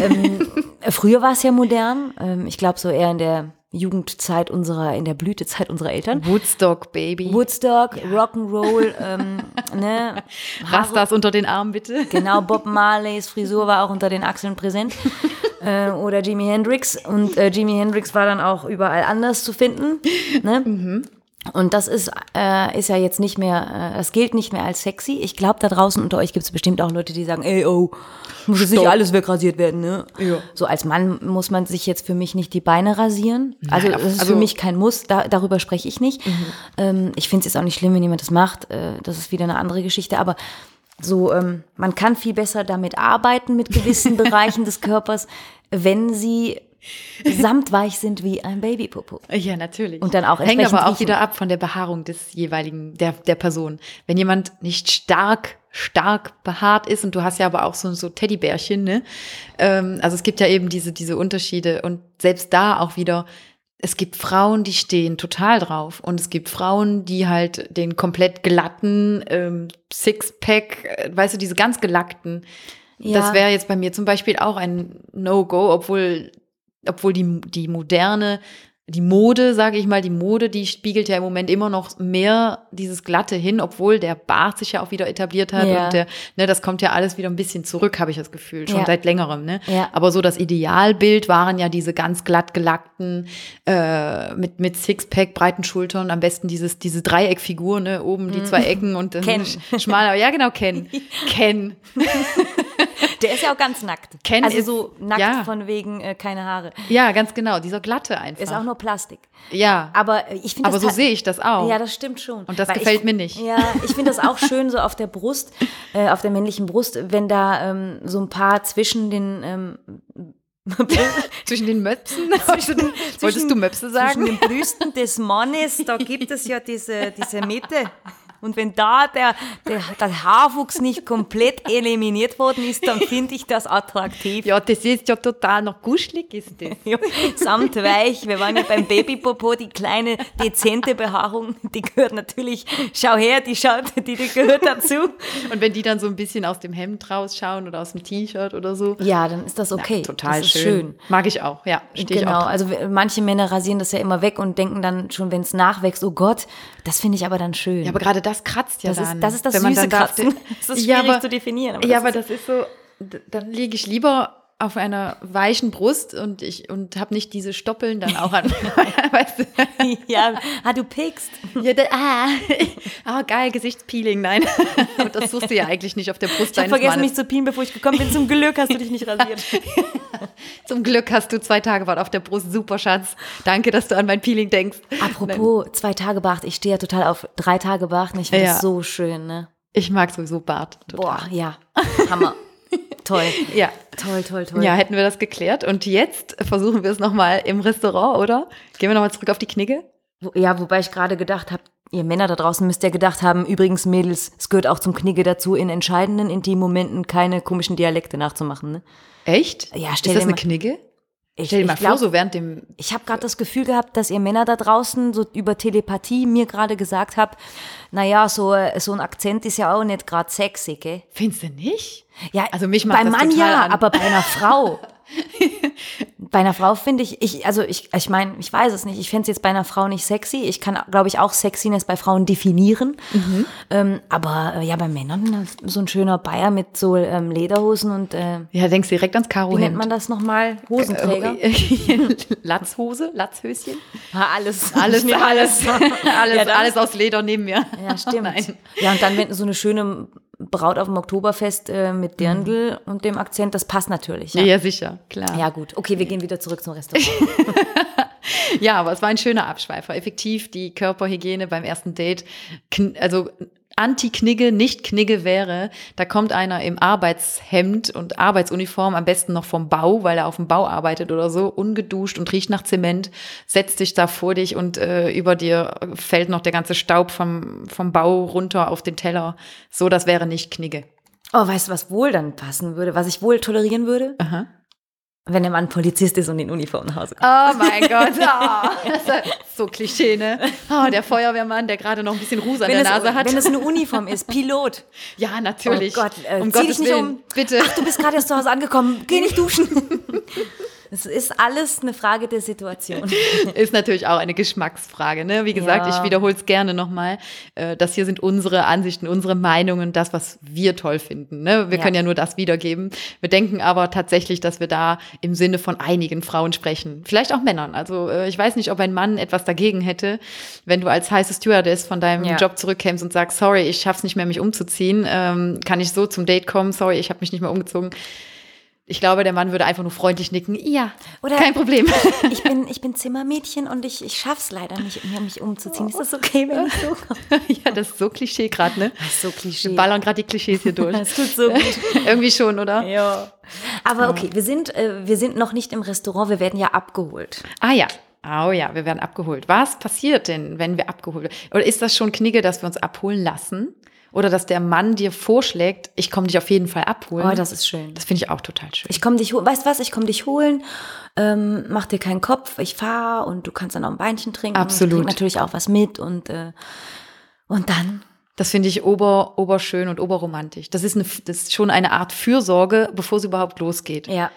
ähm, früher war es ja modern, ähm, ich glaube so eher in der Jugendzeit unserer, in der Blütezeit unserer Eltern. Woodstock, Baby. Woodstock, Rock'n'Roll, ähm, ne, Rastas unter den Armen, bitte. Genau, Bob Marleys Frisur war auch unter den Achseln präsent. äh, oder Jimi Hendrix. Und äh, Jimi Hendrix war dann auch überall anders zu finden. Ne? Und das ist, äh, ist ja jetzt nicht mehr, äh, das gilt nicht mehr als sexy. Ich glaube, da draußen unter euch gibt es bestimmt auch Leute, die sagen, ey, oh, muss jetzt nicht alles wegrasiert werden, ne? Ja. So als Mann muss man sich jetzt für mich nicht die Beine rasieren. Also Nein, das ist also- für mich kein Muss, da, darüber spreche ich nicht. Ähm, ich finde es jetzt auch nicht schlimm, wenn jemand das macht. Äh, das ist wieder eine andere Geschichte. Aber so, ähm, man kann viel besser damit arbeiten mit gewissen Bereichen des Körpers, wenn sie samtweich sind wie ein Babypopo. Ja, natürlich. Und dann auch Hängt aber auch riechen. wieder ab von der Behaarung des jeweiligen, der, der Person. Wenn jemand nicht stark, stark behaart ist, und du hast ja aber auch so, so Teddybärchen, ne? Ähm, also es gibt ja eben diese, diese Unterschiede und selbst da auch wieder, es gibt Frauen, die stehen total drauf und es gibt Frauen, die halt den komplett glatten ähm, Sixpack, äh, weißt du, diese ganz gelackten, Ja. das wäre jetzt bei mir zum Beispiel auch ein No-Go, obwohl, obwohl die, die moderne, die Mode, sage ich mal, die Mode, die spiegelt ja im Moment immer noch mehr dieses Glatte hin, obwohl der Bart sich ja auch wieder etabliert hat Ja. und der, ne, das kommt ja alles wieder ein bisschen zurück, habe ich das Gefühl, schon Ja. seit längerem, ne? Ja. Aber so das Idealbild waren ja diese ganz glatt gelackten, äh, mit, mit Sixpack, breiten Schultern, am besten dieses, diese Dreieckfigur, ne, oben die zwei Ecken und dann Ken. sch- schmaler, ja genau, Ken. Ken. Der ist ja auch ganz nackt. Ken also ist- so nackt ja. von wegen äh, keine Haare. Ja, ganz genau, dieser glatte einfach. Ist auch nur Plastik. ja, Aber äh, ich finde aber so ta- sehe ich das auch. Ja, das stimmt schon. Und das Weil gefällt ich, mir nicht. Ja, ich finde das auch schön so auf der Brust, äh, auf der männlichen Brust, wenn da ähm, so ein paar zwischen den ähm, zwischen den Möpsen? Zwischen- Wolltest du Möpse Zwischen sagen? den Brüsten des Mannes, da gibt es ja diese, diese Mitte. Und wenn da der, der, der Haarwuchs nicht komplett eliminiert worden ist, dann finde ich das attraktiv. Ja, das ist ja total noch kuschelig, ist das. Ja, samtweich. Wir waren ja beim Babypopo, die kleine, dezente Behaarung, die gehört natürlich, schau her, die schaut, die, die gehört dazu. Und wenn die dann so ein bisschen aus dem Hemd rausschauen oder aus dem T-Shirt oder so. Ja, dann ist das okay. Total das ist schön. Mag ich auch, ja. Genau, auch. also manche Männer rasieren das ja immer weg und denken dann schon, wenn es nachwächst, oh Gott, das finde ich aber dann schön. Ja, aber gerade das kratzt ja Das ist- dann. das ist das wenn man süße darf- Kratzen. Das ist ja, schwierig aber, zu definieren, aber ja, das aber das ist so, dann liege ich lieber auf einer weichen Brust und ich und habe nicht diese Stoppeln dann auch an. weißt du? ja, ah, du pickst. Ja, da, ah, ah, geil, Gesichtspeeling, nein. Und das suchst du ja eigentlich nicht auf der Brust Ich habe deines vergessen, Mannes. mich zu pielen, bevor ich gekommen bin. Zum Glück hast du dich nicht rasiert. Zum Glück hast du zwei Tage Bart auf der Brust. Super, Schatz. Danke, dass du an mein Peeling denkst. Apropos zwei Tage Bart, ich stehe ja total auf drei Tage Bart. Ich finde Ja. das so schön, ne? Ich mag sowieso Bart. Total. Boah, ja. Hammer. toll. Ja. Toll, toll, toll. Ja, hätten wir das geklärt. Und jetzt versuchen wir es nochmal im Restaurant, oder? Gehen wir nochmal zurück auf die Knigge? Ja, wobei ich gerade gedacht habe, ihr Männer da draußen müsst ja gedacht haben, übrigens Mädels, es gehört auch zum Knigge dazu, in entscheidenden Intimmomenten keine komischen Dialekte nachzumachen. Ne? Echt? Ja, Ist stell das dir eine mal- Knigge? Ich, Stell dir mal ich vor, glaub, so während dem. ich habe gerade das Gefühl gehabt, dass ihr Männer da draußen so über Telepathie mir gerade gesagt habt, naja, so, so ein Akzent ist ja auch nicht gerade sexy, gell? Findest du nicht? Ja, Also mich macht beim Mann ja, an. aber bei einer Frau. bei einer Frau finde ich, ich, also ich, ich meine, ich weiß es nicht. Ich fände es jetzt bei einer Frau nicht sexy. Ich kann, glaube ich, auch Sexiness bei Frauen definieren. Mhm. Ähm, aber äh, ja, bei Männern so ein schöner Bayer mit so ähm, Lederhosen und äh, Ja, denkst direkt ans Karo wie nennt man das nochmal? Hosenträger? Latzhose, Latzhöschen. Ja, alles. Alles, nehme alles, alles, Ja, alles aus Leder neben mir. Ja, stimmt. Nein. Ja, und dann, wenn so eine schöne Braut auf dem Oktoberfest äh, mit Dirndl und dem Akzent, das passt natürlich. Ja, Ja. sicher, klar. ja, gut. Okay, wir gehen wieder zurück zum Restaurant. Ja, aber es war ein schöner Abschweifer. Effektiv die Körperhygiene beim ersten Date, also Anti-Knigge, nicht Knigge wäre, da kommt einer im Arbeitshemd und Arbeitsuniform, am besten noch vom Bau, weil er auf dem Bau arbeitet oder so, ungeduscht und riecht nach Zement, setzt sich da vor dich und äh, über dir fällt noch der ganze Staub vom, vom Bau runter auf den Teller. So, das wäre nicht Knigge. Oh, weißt du, was wohl dann passen würde, was ich wohl tolerieren würde? Aha. Wenn der Mann Polizist ist und in Uniform nach Hause kommt. Oh mein Gott, ist so Klischee, ne? Oh, der Feuerwehrmann, der gerade noch ein bisschen Ruß an Wenn der es, Nase hat. wenn es eine Uniform ist, Pilot. Ja, natürlich. Oh Gott, äh, um zieh Gottes dich nicht Willen. um. Bitte. Ach, du bist gerade erst zu Hause angekommen. Geh nicht duschen. Es ist alles eine Frage der Situation. Ist natürlich auch eine Geschmacksfrage. Ne? Wie gesagt, Ja. ich wiederhole es gerne nochmal. Äh, das hier sind unsere Ansichten, unsere Meinungen, das, was wir toll finden. Ne? Wir Ja. können ja nur das wiedergeben. Wir denken aber tatsächlich, dass wir da im Sinne von einigen Frauen sprechen. Vielleicht auch Männern. Also äh, ich weiß nicht, ob ein Mann etwas dagegen hätte, wenn du als heiße Stewardess von deinem Ja. Job zurückkämst und sagst, sorry, ich schaff's nicht mehr, mich umzuziehen. Ähm, kann ich so zum Date kommen? Sorry, ich habe mich nicht mehr umgezogen. Ich glaube, der Mann würde einfach nur freundlich nicken. Ja, Oder- kein Problem. Ich bin, ich bin Zimmermädchen und ich, ich schaff's leider nicht, mir mich umzuziehen. Ist das okay, wenn ich so ja, das ist so Klischee gerade, ne? Das ist so Klischee. Wir ballern gerade die Klischees hier durch. Das tut so gut. Irgendwie schon, oder? Ja. Aber okay, wir sind, äh, wir sind noch nicht im Restaurant, wir werden ja abgeholt. Ah ja. Oh ja, wir werden abgeholt. Was passiert denn, wenn wir abgeholt werden? Oder ist das schon Knigge, dass wir uns abholen lassen? Oder dass der Mann dir vorschlägt, ich komme dich auf jeden Fall abholen? Oh, das ist schön. das finde ich auch total schön. Ich komme dich holen. Weißt du was? Ich komme dich holen. Ähm, mach dir keinen Kopf. Ich fahre und du kannst dann auch ein Beinchen trinken. Absolut. Ich trink natürlich auch was mit und, äh, und dann. Das finde ich ober, oberschön und oberromantisch. Das ist, eine, das ist schon eine Art Fürsorge, bevor es überhaupt losgeht. Ja.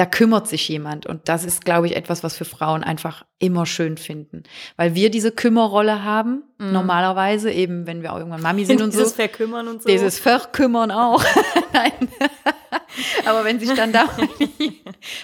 Da kümmert sich jemand. Und das ist, glaube ich, etwas, was für Frauen einfach immer schön finden. Weil wir diese Kümmerrolle haben, normalerweise, eben wenn wir auch irgendwann Mami sind und so. Dieses Verkümmern und so. Dieses Verkümmern auch. Nein. aber wenn sich dann da,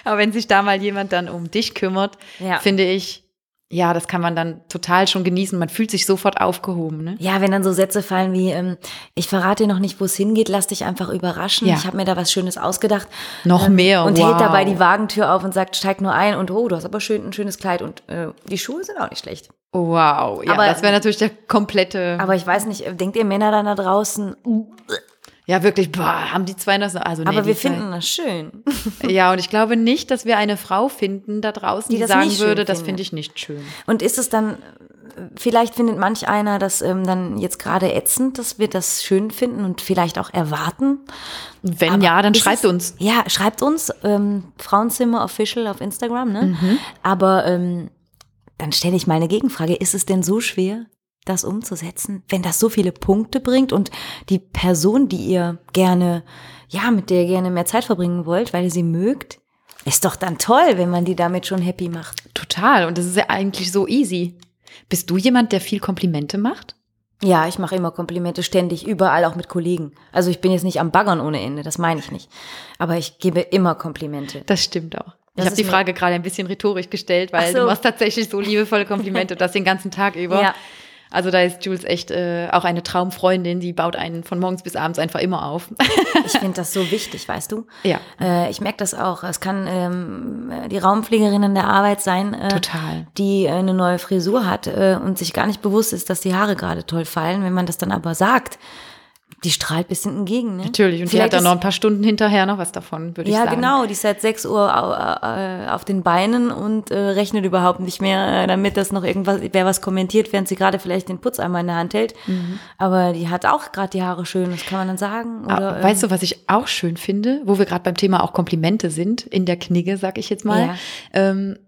aber wenn sich da mal jemand dann um dich kümmert, Ja. finde ich, ja, das kann man dann total schon genießen. Man fühlt sich sofort aufgehoben, ne? Ja, wenn dann so Sätze fallen wie, ähm, ich verrate dir noch nicht, wo es hingeht, lass dich einfach überraschen. Ja. Ich habe mir da was Schönes ausgedacht. Noch mehr, Und wow. hält dabei die Wagentür auf und sagt, steig nur ein und oh, du hast aber schön ein schönes Kleid und äh, die Schuhe sind auch nicht schlecht. Wow, ja, Aber- das wäre natürlich der komplette. Aber ich weiß nicht, denkt ihr Männer dann da draußen, uh, Ja, wirklich, boah, haben die zwei das, also nee, Aber wir zwei- finden das schön. Ja, und ich glaube nicht, dass wir eine Frau finden da draußen, Die die, das sagen würde, das finde ich nicht schön. Und ist es dann, vielleicht findet manch einer das ähm, dann jetzt gerade ätzend, dass wir das schön finden und vielleicht auch erwarten. Wenn Aber ja, dann schreibt es, uns. Ja, schreibt uns, ähm, Frauenzimmer Official auf Instagram, ne? Mhm. Aber ähm, dann stelle ich mal eine Gegenfrage. Ist es denn so schwer, das umzusetzen, wenn das so viele Punkte bringt und die Person, die ihr gerne, ja, mit der ihr gerne mehr Zeit verbringen wollt, weil ihr sie mögt, ist doch dann toll, wenn man die damit schon happy macht. Total. Und das ist ja eigentlich so easy. Bist du jemand, der viel Komplimente macht? Ja, ich mache immer Komplimente ständig, überall, auch mit Kollegen. Also ich bin jetzt nicht am Baggern ohne Ende, das meine ich nicht. Aber ich gebe immer Komplimente. Das stimmt auch. Ich Das habe ist die Frage gerade ein bisschen rhetorisch gestellt, weil so. du machst tatsächlich so liebevolle Komplimente und das den ganzen Tag über. Ja. Also da ist Jules echt äh, auch eine Traumfreundin, die baut einen von morgens bis abends einfach immer auf. Ich finde das so wichtig, weißt du? Ja. Äh, ich merke das auch. Es kann ähm, die Raumpflegerin in der Arbeit sein, äh, Total. die äh, eine neue Frisur hat äh, und sich gar nicht bewusst ist, dass die Haare gerade toll fallen. Wenn man das dann aber sagt, die strahlt bis hinten entgegen. Ne? Natürlich. Und die Vielleicht hat dann noch ein paar Stunden hinterher noch was davon, würde ich Ja, sagen. genau. Die ist seit 6 Uhr äh, auf den Beinen und äh, rechnet überhaupt nicht mehr, äh, damit das noch irgendwas, wer was kommentiert, während sie gerade vielleicht den Putzeimer in der Hand hält. Mhm. Aber die hat auch gerade die Haare schön, das kann man dann sagen. Oder, Ah, weißt du, was ich auch schön finde, wo wir gerade beim Thema auch Komplimente sind, in der Knigge, sag ich jetzt mal. Ja. Ähm,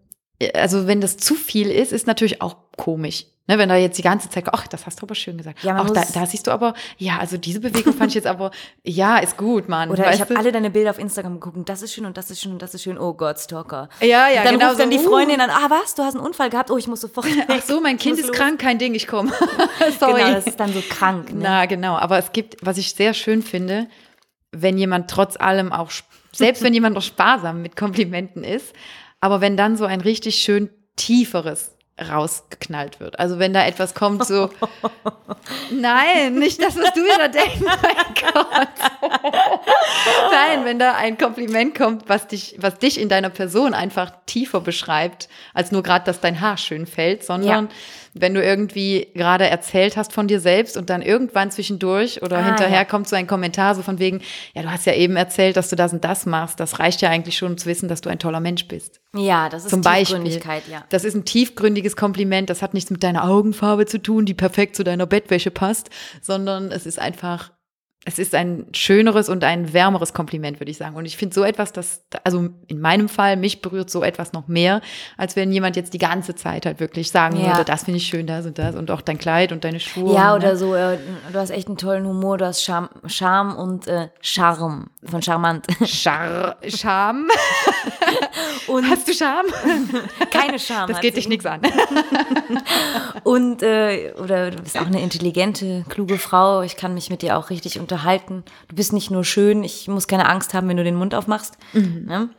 also wenn das zu viel ist, ist natürlich auch komisch. Ne, wenn da jetzt die ganze Zeit, ach, das hast du aber schön gesagt. Ja, auch da, da siehst du aber, ja, also diese Bewegung fand ich jetzt aber, ja, ist gut, Mann. Oder ich habe alle deine Bilder auf Instagram geguckt, das ist schön und das ist schön und das ist schön. Oh Gott, Stalker. Ja, ja, dann genau ruft dann so, die uh. Freundin an, ah was, du hast einen Unfall gehabt, oh, ich muss sofort weg. Ach so, mein Kind ist los. krank, kein Ding, ich komme. Sorry. Genau, das ist dann so krank. Ne? Na, genau. Aber es gibt, was ich sehr schön finde, wenn jemand trotz allem auch, selbst wenn jemand noch sparsam mit Komplimenten ist, aber wenn dann so ein richtig schön tieferes rausgeknallt wird. Also wenn da etwas kommt, so, nein, nicht das, was du wieder denkst, mein Gott. nein, wenn da ein Kompliment kommt, was dich, was dich in deiner Person einfach tiefer beschreibt, als nur gerade, dass dein Haar schön fällt, sondern Ja. Wenn du irgendwie gerade erzählt hast von dir selbst und dann irgendwann zwischendurch oder Ah, hinterher ja. kommt so ein Kommentar so von wegen, ja, du hast ja eben erzählt, dass du das und das machst. Das reicht ja eigentlich schon, um zu wissen, dass du ein toller Mensch bist. Ja, das ist Zum Beispiel. Tiefgründigkeit, ja. Das ist ein tiefgründiges Kompliment. Das hat nichts mit deiner Augenfarbe zu tun, die perfekt zu deiner Bettwäsche passt, sondern es ist einfach, es ist ein schöneres und ein wärmeres Kompliment, würde ich sagen. Und ich finde so etwas, das, also in meinem Fall, mich berührt so etwas noch mehr, als wenn jemand jetzt die ganze Zeit halt wirklich sagen Ja. würde, das finde ich schön, das und das und auch dein Kleid und deine Schuhe. Ja, und, oder ne? so, äh, du hast echt einen tollen Humor, du hast Charme, Charme und äh, Charme von charmant. Char Scham. Und Hast du Scham? keine Charme. Das geht dich nichts an. Und, äh, oder du bist auch eine intelligente, kluge Frau. Ich kann mich mit dir auch richtig unterhalten. Du bist nicht nur schön, ich muss keine Angst haben, wenn du den Mund aufmachst. Ne?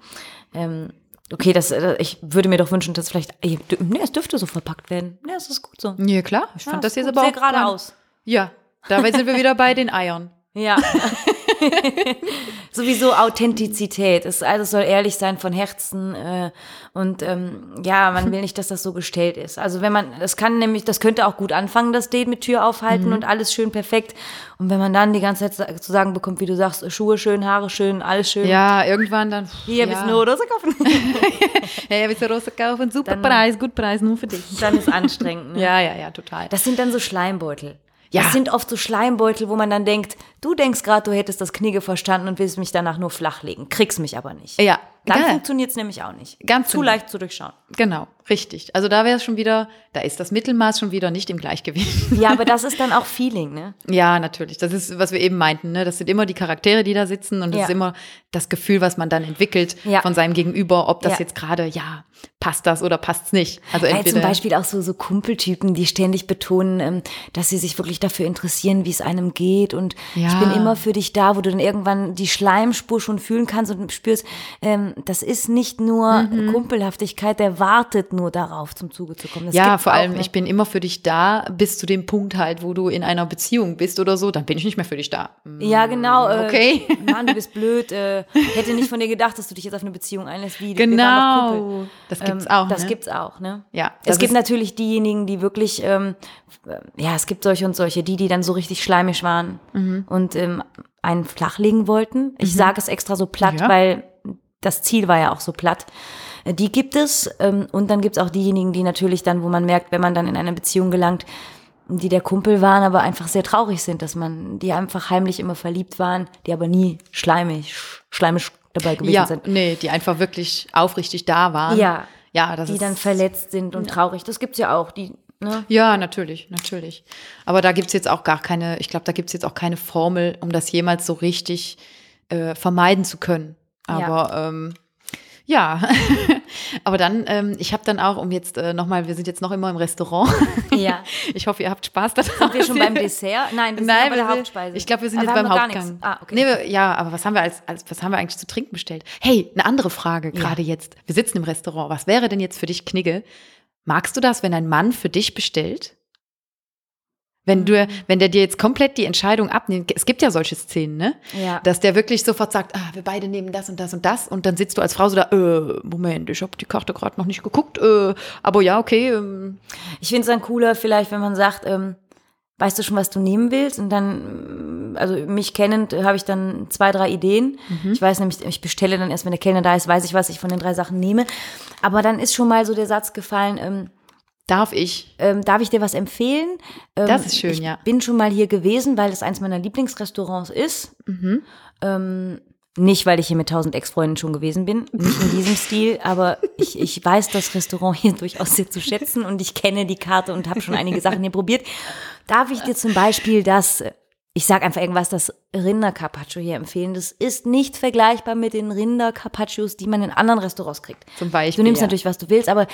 Ähm, okay, das, äh, ich würde mir doch wünschen, dass vielleicht, du- nee, es dürfte so verpackt werden. Ja, es ist gut so. Ja, klar. Ich Ja, fand das jetzt gut, aber sehr auch geradeaus. Ja, dabei sind wir wieder bei den Eiern. Ja. Sowieso Authentizität. Es, also es soll ehrlich sein von Herzen. Äh, und ähm, ja, man will nicht, dass das so gestellt ist. Also wenn man, das kann nämlich, das könnte auch gut anfangen, das Date mit Tür aufhalten Mhm. und alles schön perfekt. Und wenn man dann die ganze Zeit zu sagen bekommt, wie du sagst, Schuhe schön, Haare schön, alles schön. Ja, irgendwann dann. Hier, ja. willst du eine Rose kaufen? Ja, ja, willst du Rose kaufen? Super Dann- Preis, gut Preis, nur für dich. dann ist anstrengend. Ne? Ja, ja, ja, total. Das sind dann so Schleimbeutel. Ja. Das sind oft so Schleimbeutel, wo man dann denkt, du denkst gerade, du hättest das Knigge verstanden und willst mich danach nur flachlegen. Kriegst mich aber nicht. Ja, Dann funktioniert es nämlich auch nicht. Ganz zu genau. leicht zu durchschauen. Genau, richtig. Also da wäre es schon wieder, da ist das Mittelmaß schon wieder nicht im Gleichgewicht. Ja, aber das ist dann auch Feeling, ne? Ja, natürlich. Das ist, was wir eben meinten. Ne? Das sind immer die Charaktere, die da sitzen und das Ja. ist immer das Gefühl, was man dann entwickelt Ja. von seinem Gegenüber, ob das Ja. jetzt gerade, ja, passt das oder passt's nicht. Also Weil entweder zum Beispiel auch so, so Kumpeltypen, die ständig betonen, ähm, dass sie sich wirklich dafür interessieren, wie es einem geht. Und Ja. ich bin immer für dich da, wo du dann irgendwann die Schleimspur schon fühlen kannst und spürst, ähm, ähm, das ist nicht nur Mhm. Kumpelhaftigkeit, der wartet nur darauf, zum Zuge zu kommen. Das ja, gibt's vor allem, ne? ich bin immer für dich da, bis zu dem Punkt halt, wo du in einer Beziehung bist oder so, dann bin ich nicht mehr für dich da. Ja, genau. Äh, Okay. Mann, du bist blöd. Äh, hätte nicht von dir gedacht, dass du dich jetzt auf eine Beziehung einlässt. Wie. Genau. Das gibt's Ähm, auch. Das ne? gibt's auch, ne? Ja, Es gibt natürlich diejenigen, die wirklich, ähm, äh, ja, es gibt solche und solche, die, die dann so richtig schleimig waren Mhm. und ähm, einen flachlegen wollten. Ich sage es extra so platt, Ja. weil das Ziel war ja auch so platt. Äh, Die gibt es ähm, und dann gibt es auch diejenigen, die natürlich dann, wo man merkt, wenn man dann in eine Beziehung gelangt, die der Kumpel waren, aber einfach sehr traurig sind, dass man, die einfach heimlich immer verliebt waren, die aber nie schleimig, sch- schleimig dabei gewesen ja, sind. nee, die einfach wirklich aufrichtig da waren. Ja. Ja, das Die ist, dann verletzt sind und traurig. Das gibt's ja auch. Die, ne? Ja, natürlich, natürlich. Aber da gibt's jetzt auch gar keine, ich glaube, da gibt's jetzt auch keine Formel, um das jemals so richtig äh, vermeiden zu können. Aber ähm, ja, aber dann, ähm, ich habe dann auch, um jetzt äh, nochmal, wir sind jetzt noch immer im Restaurant. Ja. Ich hoffe, ihr habt Spaß daran. Sind wir schon beim Dessert? Nein, wir sind Nein, bei der Hauptspeise. Ich glaube, wir sind Aber jetzt beim Hauptgang. Ah, okay. Nee, wir, ja, aber was haben wir als, als was haben wir eigentlich zu trinken bestellt? Hey, eine andere Frage gerade jetzt. Wir sitzen im Restaurant. Was wäre denn jetzt für dich Knigge? Magst du das, wenn ein Mann für dich bestellt? Wenn du, wenn der dir jetzt komplett die Entscheidung abnimmt, es gibt ja solche Szenen, ne? Ja. Dass der wirklich sofort sagt, ah, wir beide nehmen das und das und das und dann sitzt du als Frau so da, äh, Moment, ich habe die Karte gerade noch nicht geguckt, äh, aber ja, okay, ähm, Ich finde es dann cooler, vielleicht, wenn man sagt, ähm, weißt du schon, was du nehmen willst? Und dann, also mich kennend, äh, habe ich dann zwei, drei Ideen. Mhm. Ich weiß nämlich, ich bestelle dann erst, wenn der Kellner da ist, weiß ich, was ich von den drei Sachen nehme. Aber dann ist schon mal so der Satz gefallen, ähm, darf ich. ähm, darf ich dir was empfehlen? Ähm, Das ist schön, ich ja. bin schon mal hier gewesen, weil es eins meiner Lieblingsrestaurants ist. Mhm. Ähm, nicht, weil ich hier mit tausend Ex-Freunden schon gewesen bin, nicht in diesem Stil, aber ich, ich weiß das Restaurant hier durchaus sehr zu schätzen und ich kenne die Karte und habe schon einige Sachen hier probiert. Darf ich dir zum Beispiel das, ich sage einfach irgendwas, das Rinder-Carpaccio hier empfehlen? Das ist nicht vergleichbar mit den Rinder-Carpaccios, die man in anderen Restaurants kriegt. Zum Beispiel. Du nimmst ja. natürlich, was du willst, aber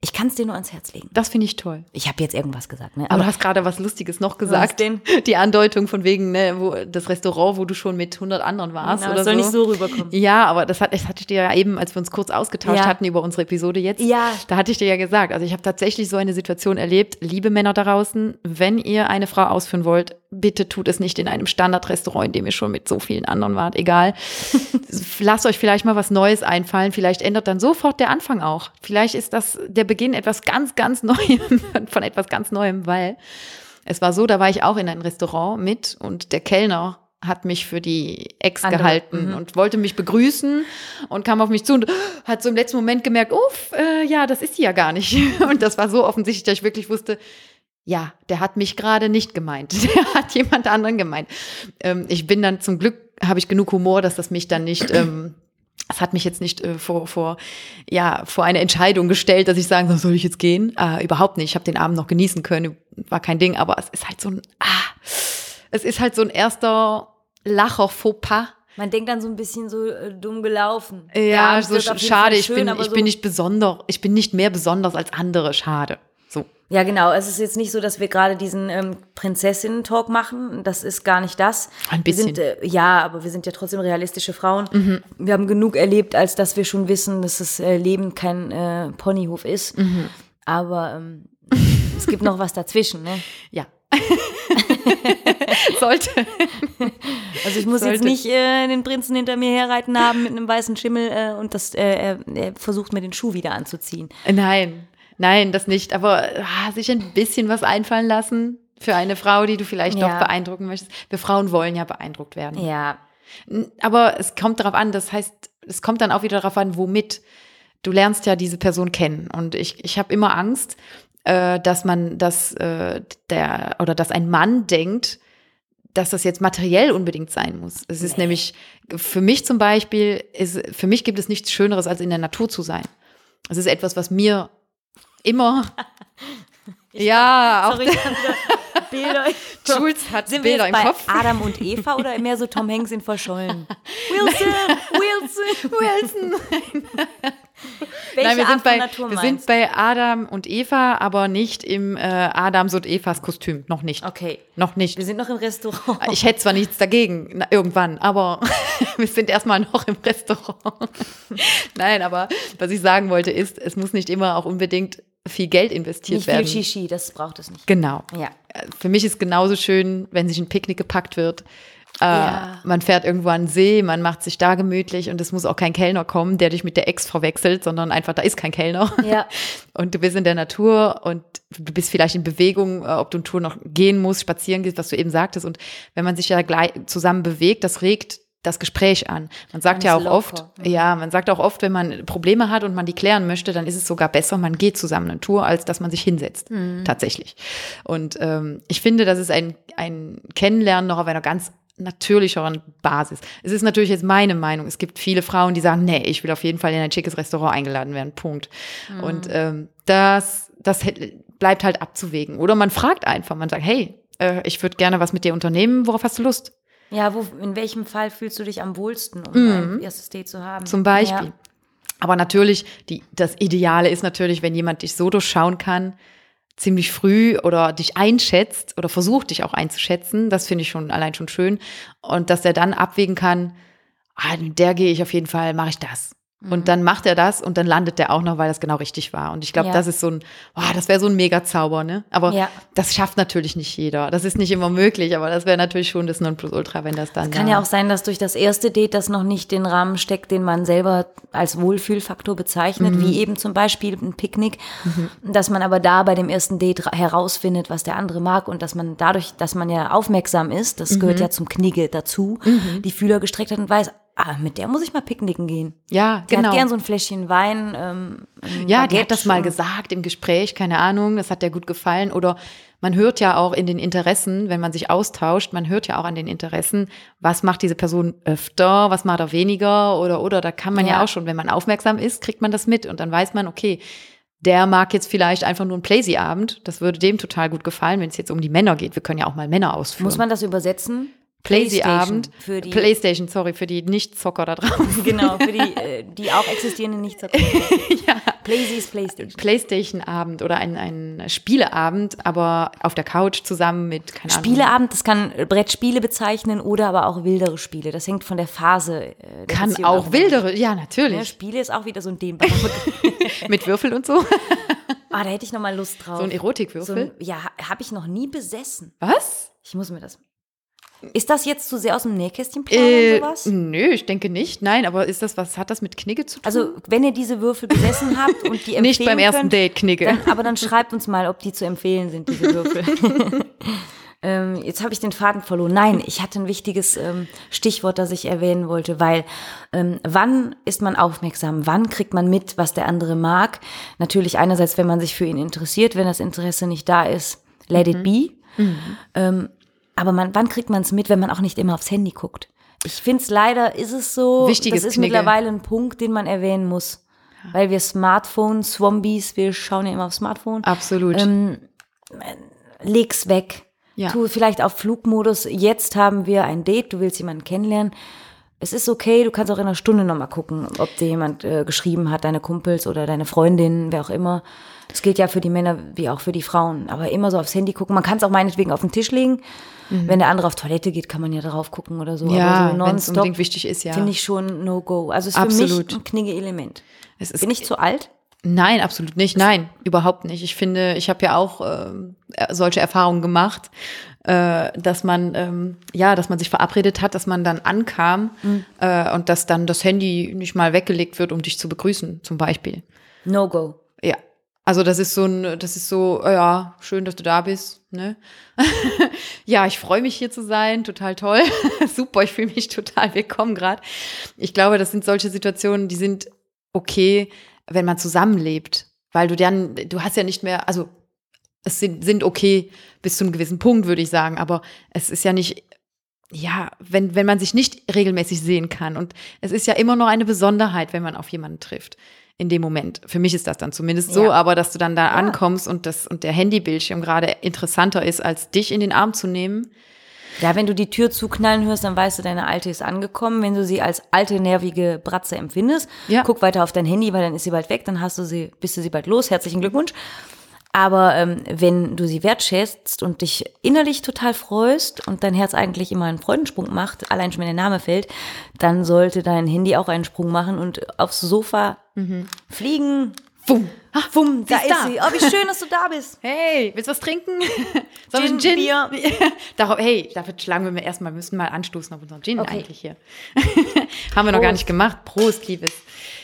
ich kann es dir nur ans Herz legen. Das finde ich toll. Ich habe jetzt irgendwas gesagt, ne? Aber du hast gerade was Lustiges noch gesagt. Die Andeutung von wegen, ne, wo, das Restaurant, wo du schon mit 100 anderen warst. Genau, oder es soll so. nicht so rüberkommen. Ja, aber das, hat, das hatte ich dir ja eben, als wir uns kurz ausgetauscht Ja. hatten über unsere Episode jetzt, Ja. da hatte ich dir ja gesagt, also ich habe tatsächlich so eine Situation erlebt, liebe Männer da draußen, wenn ihr eine Frau ausführen wollt, bitte tut es nicht in einem Standardrestaurant, in dem ihr schon mit so vielen anderen wart, egal. Lasst euch vielleicht mal was Neues einfallen, vielleicht ändert dann sofort der Anfang auch. Vielleicht ist das der Beginn etwas ganz, ganz Neuem, von etwas ganz Neuem, weil es war so, da war ich auch in einem Restaurant mit und der Kellner hat mich für die Ex Andere, gehalten mhm. und wollte mich begrüßen und kam auf mich zu und hat so im letzten Moment gemerkt, uff, äh, ja, das ist sie ja gar nicht. Und das war so offensichtlich, dass ich wirklich wusste, ja, der hat mich gerade nicht gemeint. Der hat jemand anderen gemeint. Ähm, ich bin dann zum Glück, habe ich genug Humor, dass das mich dann nicht, ähm, das hat mich jetzt nicht äh, vor, vor, ja, vor eine Entscheidung gestellt, dass ich sagen soll, soll ich jetzt gehen? Äh, überhaupt nicht. Ich habe den Abend noch genießen können, war kein Ding, aber es ist halt so ein, ah, es ist halt so ein erster Lacher Fauxpas. Man denkt dann so ein bisschen so äh, dumm gelaufen. Ja, Abend so schade, Fall ich schön, bin, ich so- bin nicht besonders, ich bin nicht mehr besonders als andere, schade. Ja, genau. Es ist jetzt nicht so, dass wir gerade diesen ähm, Prinzessinnen-Talk machen. Das ist gar nicht das. Ein bisschen. Mhm. sind, äh, ja, aber wir sind ja trotzdem realistische Frauen. Wir haben genug erlebt, als dass wir schon wissen, dass das äh, Leben kein äh, Ponyhof ist. Mhm. Aber ähm, es gibt noch was dazwischen. Ne? Ja. Sollte. Also ich muss jetzt Sollte. nicht äh, den Prinzen hinter mir herreiten haben mit einem weißen Schimmel äh, und das, äh, er versucht mir den Schuh wieder anzuziehen. Nein, nein, das nicht. Aber ah, sich ein bisschen was einfallen lassen für eine Frau, die du vielleicht Ja. doch beeindrucken möchtest. Wir Frauen wollen ja beeindruckt werden. Ja, Aber es kommt darauf an, das heißt, es kommt dann auch wieder darauf an, womit. Du lernst ja diese Person kennen. Und ich, ich habe immer Angst, äh, dass man, dass äh, der oder dass ein Mann denkt, dass das jetzt materiell unbedingt sein muss. Es ist nämlich, für mich zum Beispiel, ist, für mich gibt es nichts Schöneres, als in der Natur zu sein. Es ist etwas, was mir immer, ja, auch sorry, ich Bilder. Jules hat Sind wir Bilder jetzt im bei Kopf. Adam und Eva oder mehr so Tom Hanks in Verschollen? Wilson, Wilson. Wilson. Welche Nein, wir Art sind, bei, Natur wir meinst sind bei Adam und Eva, aber nicht im äh, Adams und Evas Kostüm. Noch nicht. Okay. Noch nicht. Wir sind noch im Restaurant. Ich hätte zwar nichts dagegen, na, irgendwann, aber wir sind erstmal noch im Restaurant. Nein, aber was ich sagen wollte ist, es muss nicht immer auch unbedingt viel Geld investiert Nicht viel werden. Shishi, das braucht es nicht. Genau. Ja. Für mich ist genauso schön, wenn sich ein Picknick gepackt wird. Äh, Ja. Man fährt irgendwo an den See, man macht sich da gemütlich und es muss auch kein Kellner kommen, der dich mit der Ex verwechselt, sondern einfach, da ist kein Kellner. Ja. Und du bist in der Natur und du bist vielleicht in Bewegung, äh, ob du eine Tour noch gehen musst, spazieren gehst, was du eben sagtest. Und wenn man sich ja gleich zusammen bewegt, das regt das Gespräch an. Man sagt ja auch oft, locker. ja, man sagt auch oft, wenn man Probleme hat und man die klären möchte, dann ist es sogar besser, man geht zusammen eine Tour, als dass man sich hinsetzt. Tatsächlich. Und ähm, ich finde, das ist ein, ein Kennenlernen noch auf einer ganz natürlicheren Basis. Es ist natürlich jetzt meine Meinung. Es gibt viele Frauen, die sagen, nee, ich will auf jeden Fall in ein schickes Restaurant eingeladen werden. Punkt. Und ähm, das, das bleibt halt abzuwägen. Oder man fragt einfach, man sagt, hey, äh, ich würde gerne was mit dir unternehmen, worauf hast du Lust? Ja, wo, in welchem Fall fühlst du dich am wohlsten, um ein erstes Date zu haben? Mhm. Zum Beispiel. Ja. Aber natürlich, die, das Ideale ist natürlich, wenn jemand dich so durchschauen kann, ziemlich früh oder dich einschätzt oder versucht, dich auch einzuschätzen. Das finde ich schon allein schon schön. Und dass er dann abwägen kann, ah, der gehe ich auf jeden Fall, mache ich das. Und dann macht er das und dann landet der auch noch, weil das genau richtig war. Und ich glaube, Ja. das ist so ein, oh, das wäre so ein Mega-Zauber, ne? Aber Ja. das schafft natürlich nicht jeder. Das ist nicht immer möglich, aber das wäre natürlich schon das Nonplusultra, wenn das dann. Kann da- ja auch sein, dass durch das erste Date das noch nicht den Rahmen steckt, den man selber als Wohlfühlfaktor bezeichnet, Mhm. wie eben zum Beispiel ein Picknick, dass man aber da bei dem ersten Date ra- herausfindet, was der andere mag und dass man dadurch, dass man ja aufmerksam ist, das Mhm. gehört ja zum Knigge dazu, die Fühler gestreckt hat und weiß, ah, mit der muss ich mal picknicken gehen. Ja, Die genau. hat gern so ein Fläschchen Wein. Ähm, Ja, die Baguette hat das mal gesagt im Gespräch, keine Ahnung, das hat der gut gefallen. Oder man hört ja auch in den Interessen, wenn man sich austauscht, man hört ja auch an den Interessen, was macht diese Person öfter, was macht er weniger oder oder da kann man ja, Ja. auch schon, wenn man aufmerksam ist, kriegt man das mit und dann weiß man, okay, der mag jetzt vielleicht einfach nur einen Playsy-Abend. Das würde dem total gut gefallen, wenn es jetzt um die Männer geht. Wir können ja auch mal Männer ausführen. Muss man das übersetzen? Playsy-Abend für die Playstation, sorry, für die Nicht-Zocker da draußen. Genau, für die, äh, die auch existierenden nicht ja. Playsys, Playstation. Playstation-Abend oder ein, ein Spieleabend, aber auf der Couch zusammen mit, keine Ahnung. Spieleabend, das kann Brettspiele bezeichnen oder aber auch wildere Spiele. Das hängt von der Phase äh, der Kann Beziehung auch wildere, ja, Ja, natürlich. Spiele ist auch wieder so ein dehnbarer. Mit Würfel und so. Ah, da hätte ich noch mal Lust drauf. So ein So Erotikwürfel. ein, ja, habe ich noch nie besessen. Was? Ich muss mir das. Ist das jetzt zu sehr aus dem Nähkästchen plaudern, Äh, sowas? nö, ich denke nicht. Nein, aber ist das, was hat das mit Knigge zu tun? Also, wenn ihr diese Würfel besessen habt und die empfehlen nicht beim ersten könnt, Date Knigge. Dann, aber dann schreibt uns mal, ob die zu empfehlen sind, diese Würfel. ähm, jetzt habe ich den Faden verloren. Nein, ich hatte ein wichtiges ähm, Stichwort, das ich erwähnen wollte, weil ähm, wann ist man aufmerksam? Wann kriegt man mit, was der andere mag? Natürlich einerseits, wenn man sich für ihn interessiert, wenn das Interesse nicht da ist, let it be. Ähm, aber man, wann kriegt man es mit, wenn man auch nicht immer aufs Handy guckt? Ich finde es leider, ist es so, Wichtiges das ist Knigge. mittlerweile ein Punkt, den man erwähnen muss. Weil wir Smartphone-Swombies, wir schauen ja immer aufs Smartphone. Absolut. Ähm, leg's weg. Ja. Tu vielleicht auf Flugmodus. Jetzt haben wir ein Date, du willst jemanden kennenlernen. Es ist okay, du kannst auch in einer Stunde nochmal gucken, ob dir jemand äh, geschrieben hat, deine Kumpels oder deine Freundin, wer auch immer. Das gilt ja für die Männer wie auch für die Frauen. Aber immer so aufs Handy gucken. Man kann es auch meinetwegen auf den Tisch legen. Wenn der andere auf Toilette geht, kann man ja darauf gucken oder so. Mhm. ja, so wenn es unbedingt wichtig ist, ja. finde ich schon No-Go. Also es ist für Absolut. mich ein Knigge-Element. Bin ich zu alt? Nein, absolut nicht. Nein, überhaupt nicht. Ich finde, ich habe ja auch ähm, äh, solche Erfahrungen gemacht, äh, dass man ähm, ja, dass man sich verabredet hat, dass man dann ankam äh, und dass dann das Handy nicht mal weggelegt wird, um dich zu begrüßen, zum Beispiel. No-Go. Ja. Also das ist so ein, das ist so, äh, ja, schön, dass du da bist. Ne? ja, ich freue mich hier zu sein, total toll. Super, ich fühle mich total willkommen gerade. Ich glaube, das sind solche Situationen, die sind okay, wenn man zusammenlebt. Weil du dann, du hast ja nicht mehr, also es sind, sind okay bis zu einem gewissen Punkt, würde ich sagen, aber es ist ja nicht, ja, wenn, wenn man sich nicht regelmäßig sehen kann. Und es ist ja immer noch eine Besonderheit, wenn man auf jemanden trifft. In dem Moment. Für mich ist das dann zumindest so, Ja. aber dass du dann da Ja. ankommst und das und der Handybildschirm gerade interessanter ist, als dich in den Arm zu nehmen. Ja, wenn du die Tür zuknallen hörst, dann weißt du, deine Alte ist angekommen. Wenn du sie als alte, nervige Bratze empfindest, Ja. guck weiter auf dein Handy, weil dann ist sie bald weg, dann hast du sie, bist du sie bald los. Herzlichen Glückwunsch. Aber ähm, wenn du sie wertschätzt und dich innerlich total freust und dein Herz eigentlich immer einen Freudensprung macht, allein schon wenn der Name fällt, dann sollte dein Handy auch einen Sprung machen und aufs Sofa fliegen. Wumm. Ah, Wumm, da ist da. sie. Oh, wie schön, dass du da bist. Hey, willst du was trinken? Sollen wir Gin, Gin? Darauf, hey, dafür schlagen wir mir erstmal, wir müssen mal anstoßen auf unseren Gin Okay. eigentlich hier. Haben wir noch gar nicht gemacht. Prost, Liebes.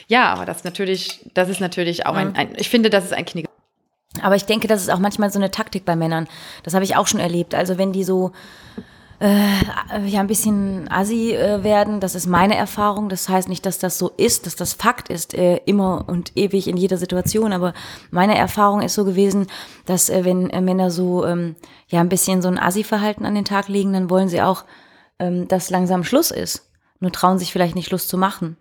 Ja, aber das ist natürlich, das ist natürlich auch ein, ein ich finde, das ist ein Knigge. Aber ich denke, das ist auch manchmal so eine Taktik bei Männern. Das habe ich auch schon erlebt. Also wenn die so äh, ja ein bisschen assi äh, werden, das ist meine Erfahrung. Das heißt nicht, dass das so ist, dass das Fakt ist, äh, immer und ewig in jeder Situation. Aber meine Erfahrung ist so gewesen, dass äh, wenn äh, Männer so ähm, ja ein bisschen so ein Assi-Verhalten an den Tag legen, dann wollen sie auch, ähm, dass langsam Schluss ist. Nur trauen sich vielleicht nicht Schluss zu machen.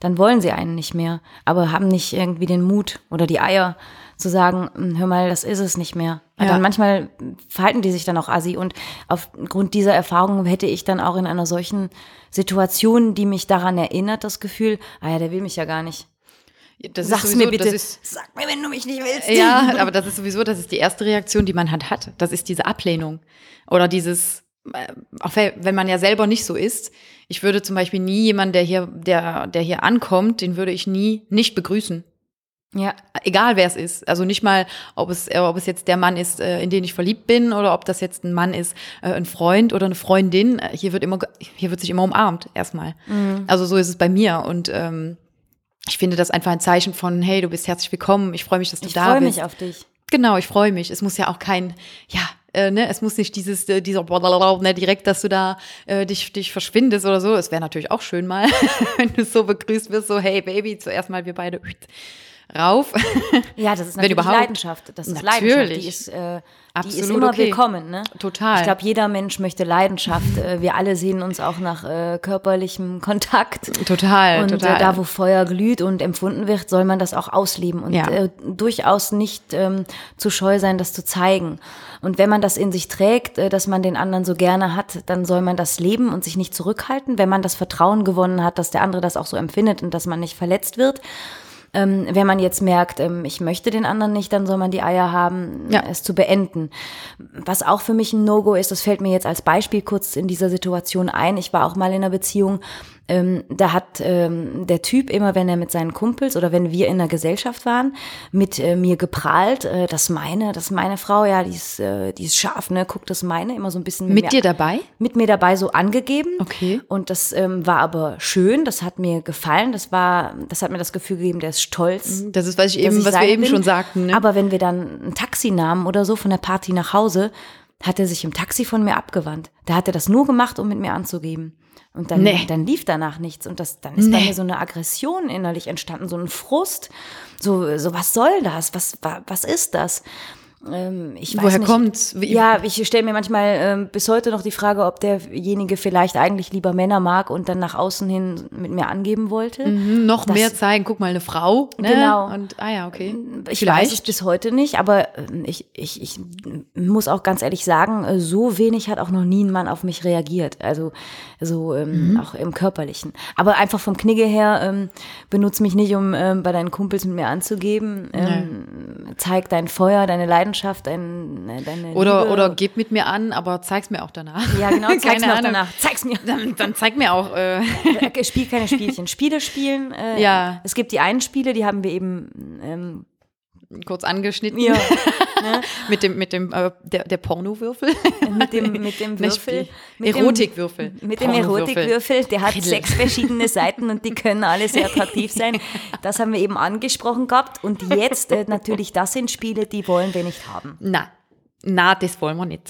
Dann wollen sie einen nicht mehr, aber haben nicht irgendwie den Mut oder die Eier zu sagen, "Hm, hör mal, das ist es nicht mehr. Ja. Dann manchmal verhalten die sich dann auch assi und aufgrund dieser Erfahrung hätte ich dann auch in einer solchen Situation, die mich daran erinnert, das Gefühl, ah ja, der will mich ja gar nicht. Das Sag's sowieso- mir bitte. Ist, Sag mir, wenn du mich nicht willst. ja, aber das ist sowieso, das ist die erste Reaktion, die man halt hat. Das ist diese Ablehnung. Oder dieses, äh, auch wenn man ja selber nicht so ist. Ich würde zum Beispiel nie jemanden, der hier, der, der hier ankommt, den würde ich nie nicht begrüßen. Ja, egal wer es ist. Also nicht mal, ob es, ob es jetzt der Mann ist, äh, in den ich verliebt bin, oder ob das jetzt ein Mann ist, äh, ein Freund oder eine Freundin. Äh, Hier wird immer, hier wird sich immer umarmt erstmal. Also so ist es bei mir und ähm, ich finde das einfach ein Zeichen von, hey, du bist herzlich willkommen. Ich freue mich, dass du ich da freue bist. mich auf dich. Genau, ich freue mich. Es muss ja auch kein, ja, äh, ne, es muss nicht dieses, äh, dieser blablabla, ne, direkt, dass du da äh, dich, dich verschwindest oder so. Es wäre natürlich auch schön mal, wenn du so begrüßt wirst, so, hey Baby, zuerst mal wir beide rauf. Ja, das ist natürlich überhaupt. Leidenschaft. Das ist Natürlich. Leidenschaft. Die ist, äh, die ist Absolut immer okay. willkommen. Ne? Total. Ich glaube, jeder Mensch möchte Leidenschaft. Äh, Wir alle sehen uns auch nach äh, körperlichem Kontakt. Total, Und total. Äh, da, wo Feuer glüht und empfunden wird, soll man das auch ausleben und Ja. äh, durchaus nicht ähm, zu scheu sein, das zu zeigen. Und wenn man das in sich trägt, äh, dass man den anderen so gerne hat, dann soll man das leben und sich nicht zurückhalten. Wenn man das Vertrauen gewonnen hat, dass der andere das auch so empfindet und dass man nicht verletzt wird. Ähm, wenn man jetzt merkt, ähm, ich möchte den anderen nicht, dann soll man die Eier haben, Ja. es zu beenden. Was auch für mich ein No-Go ist, das fällt mir jetzt als Beispiel kurz in dieser Situation ein. Ich war auch mal in einer Beziehung, ähm, da hat ähm, der Typ immer, wenn er mit seinen Kumpels oder wenn wir in einer Gesellschaft waren, mit äh, mir geprahlt, äh, das meine, das meine Frau, ja, die ist, äh, die ist scharf, ne, guckt das meine, immer so ein bisschen Mit mir, dir dabei? mit mir dabei so angegeben. Okay. Und das ähm, war aber schön, das hat mir gefallen, das war, das hat mir das Gefühl gegeben, der ist stolz. Das ist, was, ich dass eben, ich was wir eben bin. schon sagten. Ne? Aber wenn wir dann ein Taxi nahmen oder so von der Party nach Hause, hat er sich im Taxi von mir abgewandt. Da hat er das nur gemacht, um mit mir anzugeben. Und dann, Nee. dann lief danach nichts. Und das, dann ist bei Nee. mir so eine Aggression innerlich entstanden, so ein Frust. So, so was soll das? Was, wa- was ist das? Ähm, ich weiß Woher nicht. kommt's? Ja, ich stelle mir manchmal ähm, bis heute noch die Frage, ob derjenige vielleicht eigentlich lieber Männer mag und dann nach außen hin mit mir angeben wollte. Mhm, noch Das- mehr zeigen, guck mal, eine Frau. Ne? Genau. Und, ah ja, okay. Ich weiß es bis heute nicht, aber äh, ich, ich, ich muss auch ganz ehrlich sagen, äh, so wenig hat auch noch nie ein Mann auf mich reagiert. Also so ähm, Mhm. auch im Körperlichen. Aber einfach vom Knigge her, ähm, benutz mich nicht, um ähm, bei deinen Kumpels mit mir anzugeben. Ähm, Zeig dein Feuer, deine Leidenschaft, dein, äh, deine Oder, Liebe. oder gib mit mir an, aber zeig's mir auch danach. ja genau, zeig's Keine mir auch danach. Zeig's mir. Dann, dann zeig mir auch. Äh, Spiel keine Spielchen. Spiele spielen. Äh, Ja. Es gibt die einen Spiele, die haben wir eben ähm, kurz angeschnitten. Ja. mit dem, mit dem äh, der, der Pornowürfel. mit dem, mit dem Ne, Würfel. Mit Erotikwürfel. Mit dem. Erotikwürfel, der hat Riddle. sechs verschiedene Seiten und die können alle sehr attraktiv sein. Das haben wir eben angesprochen gehabt. Und jetzt äh, natürlich, das sind Spiele, die wollen wir nicht haben. Na, na, das wollen wir nicht.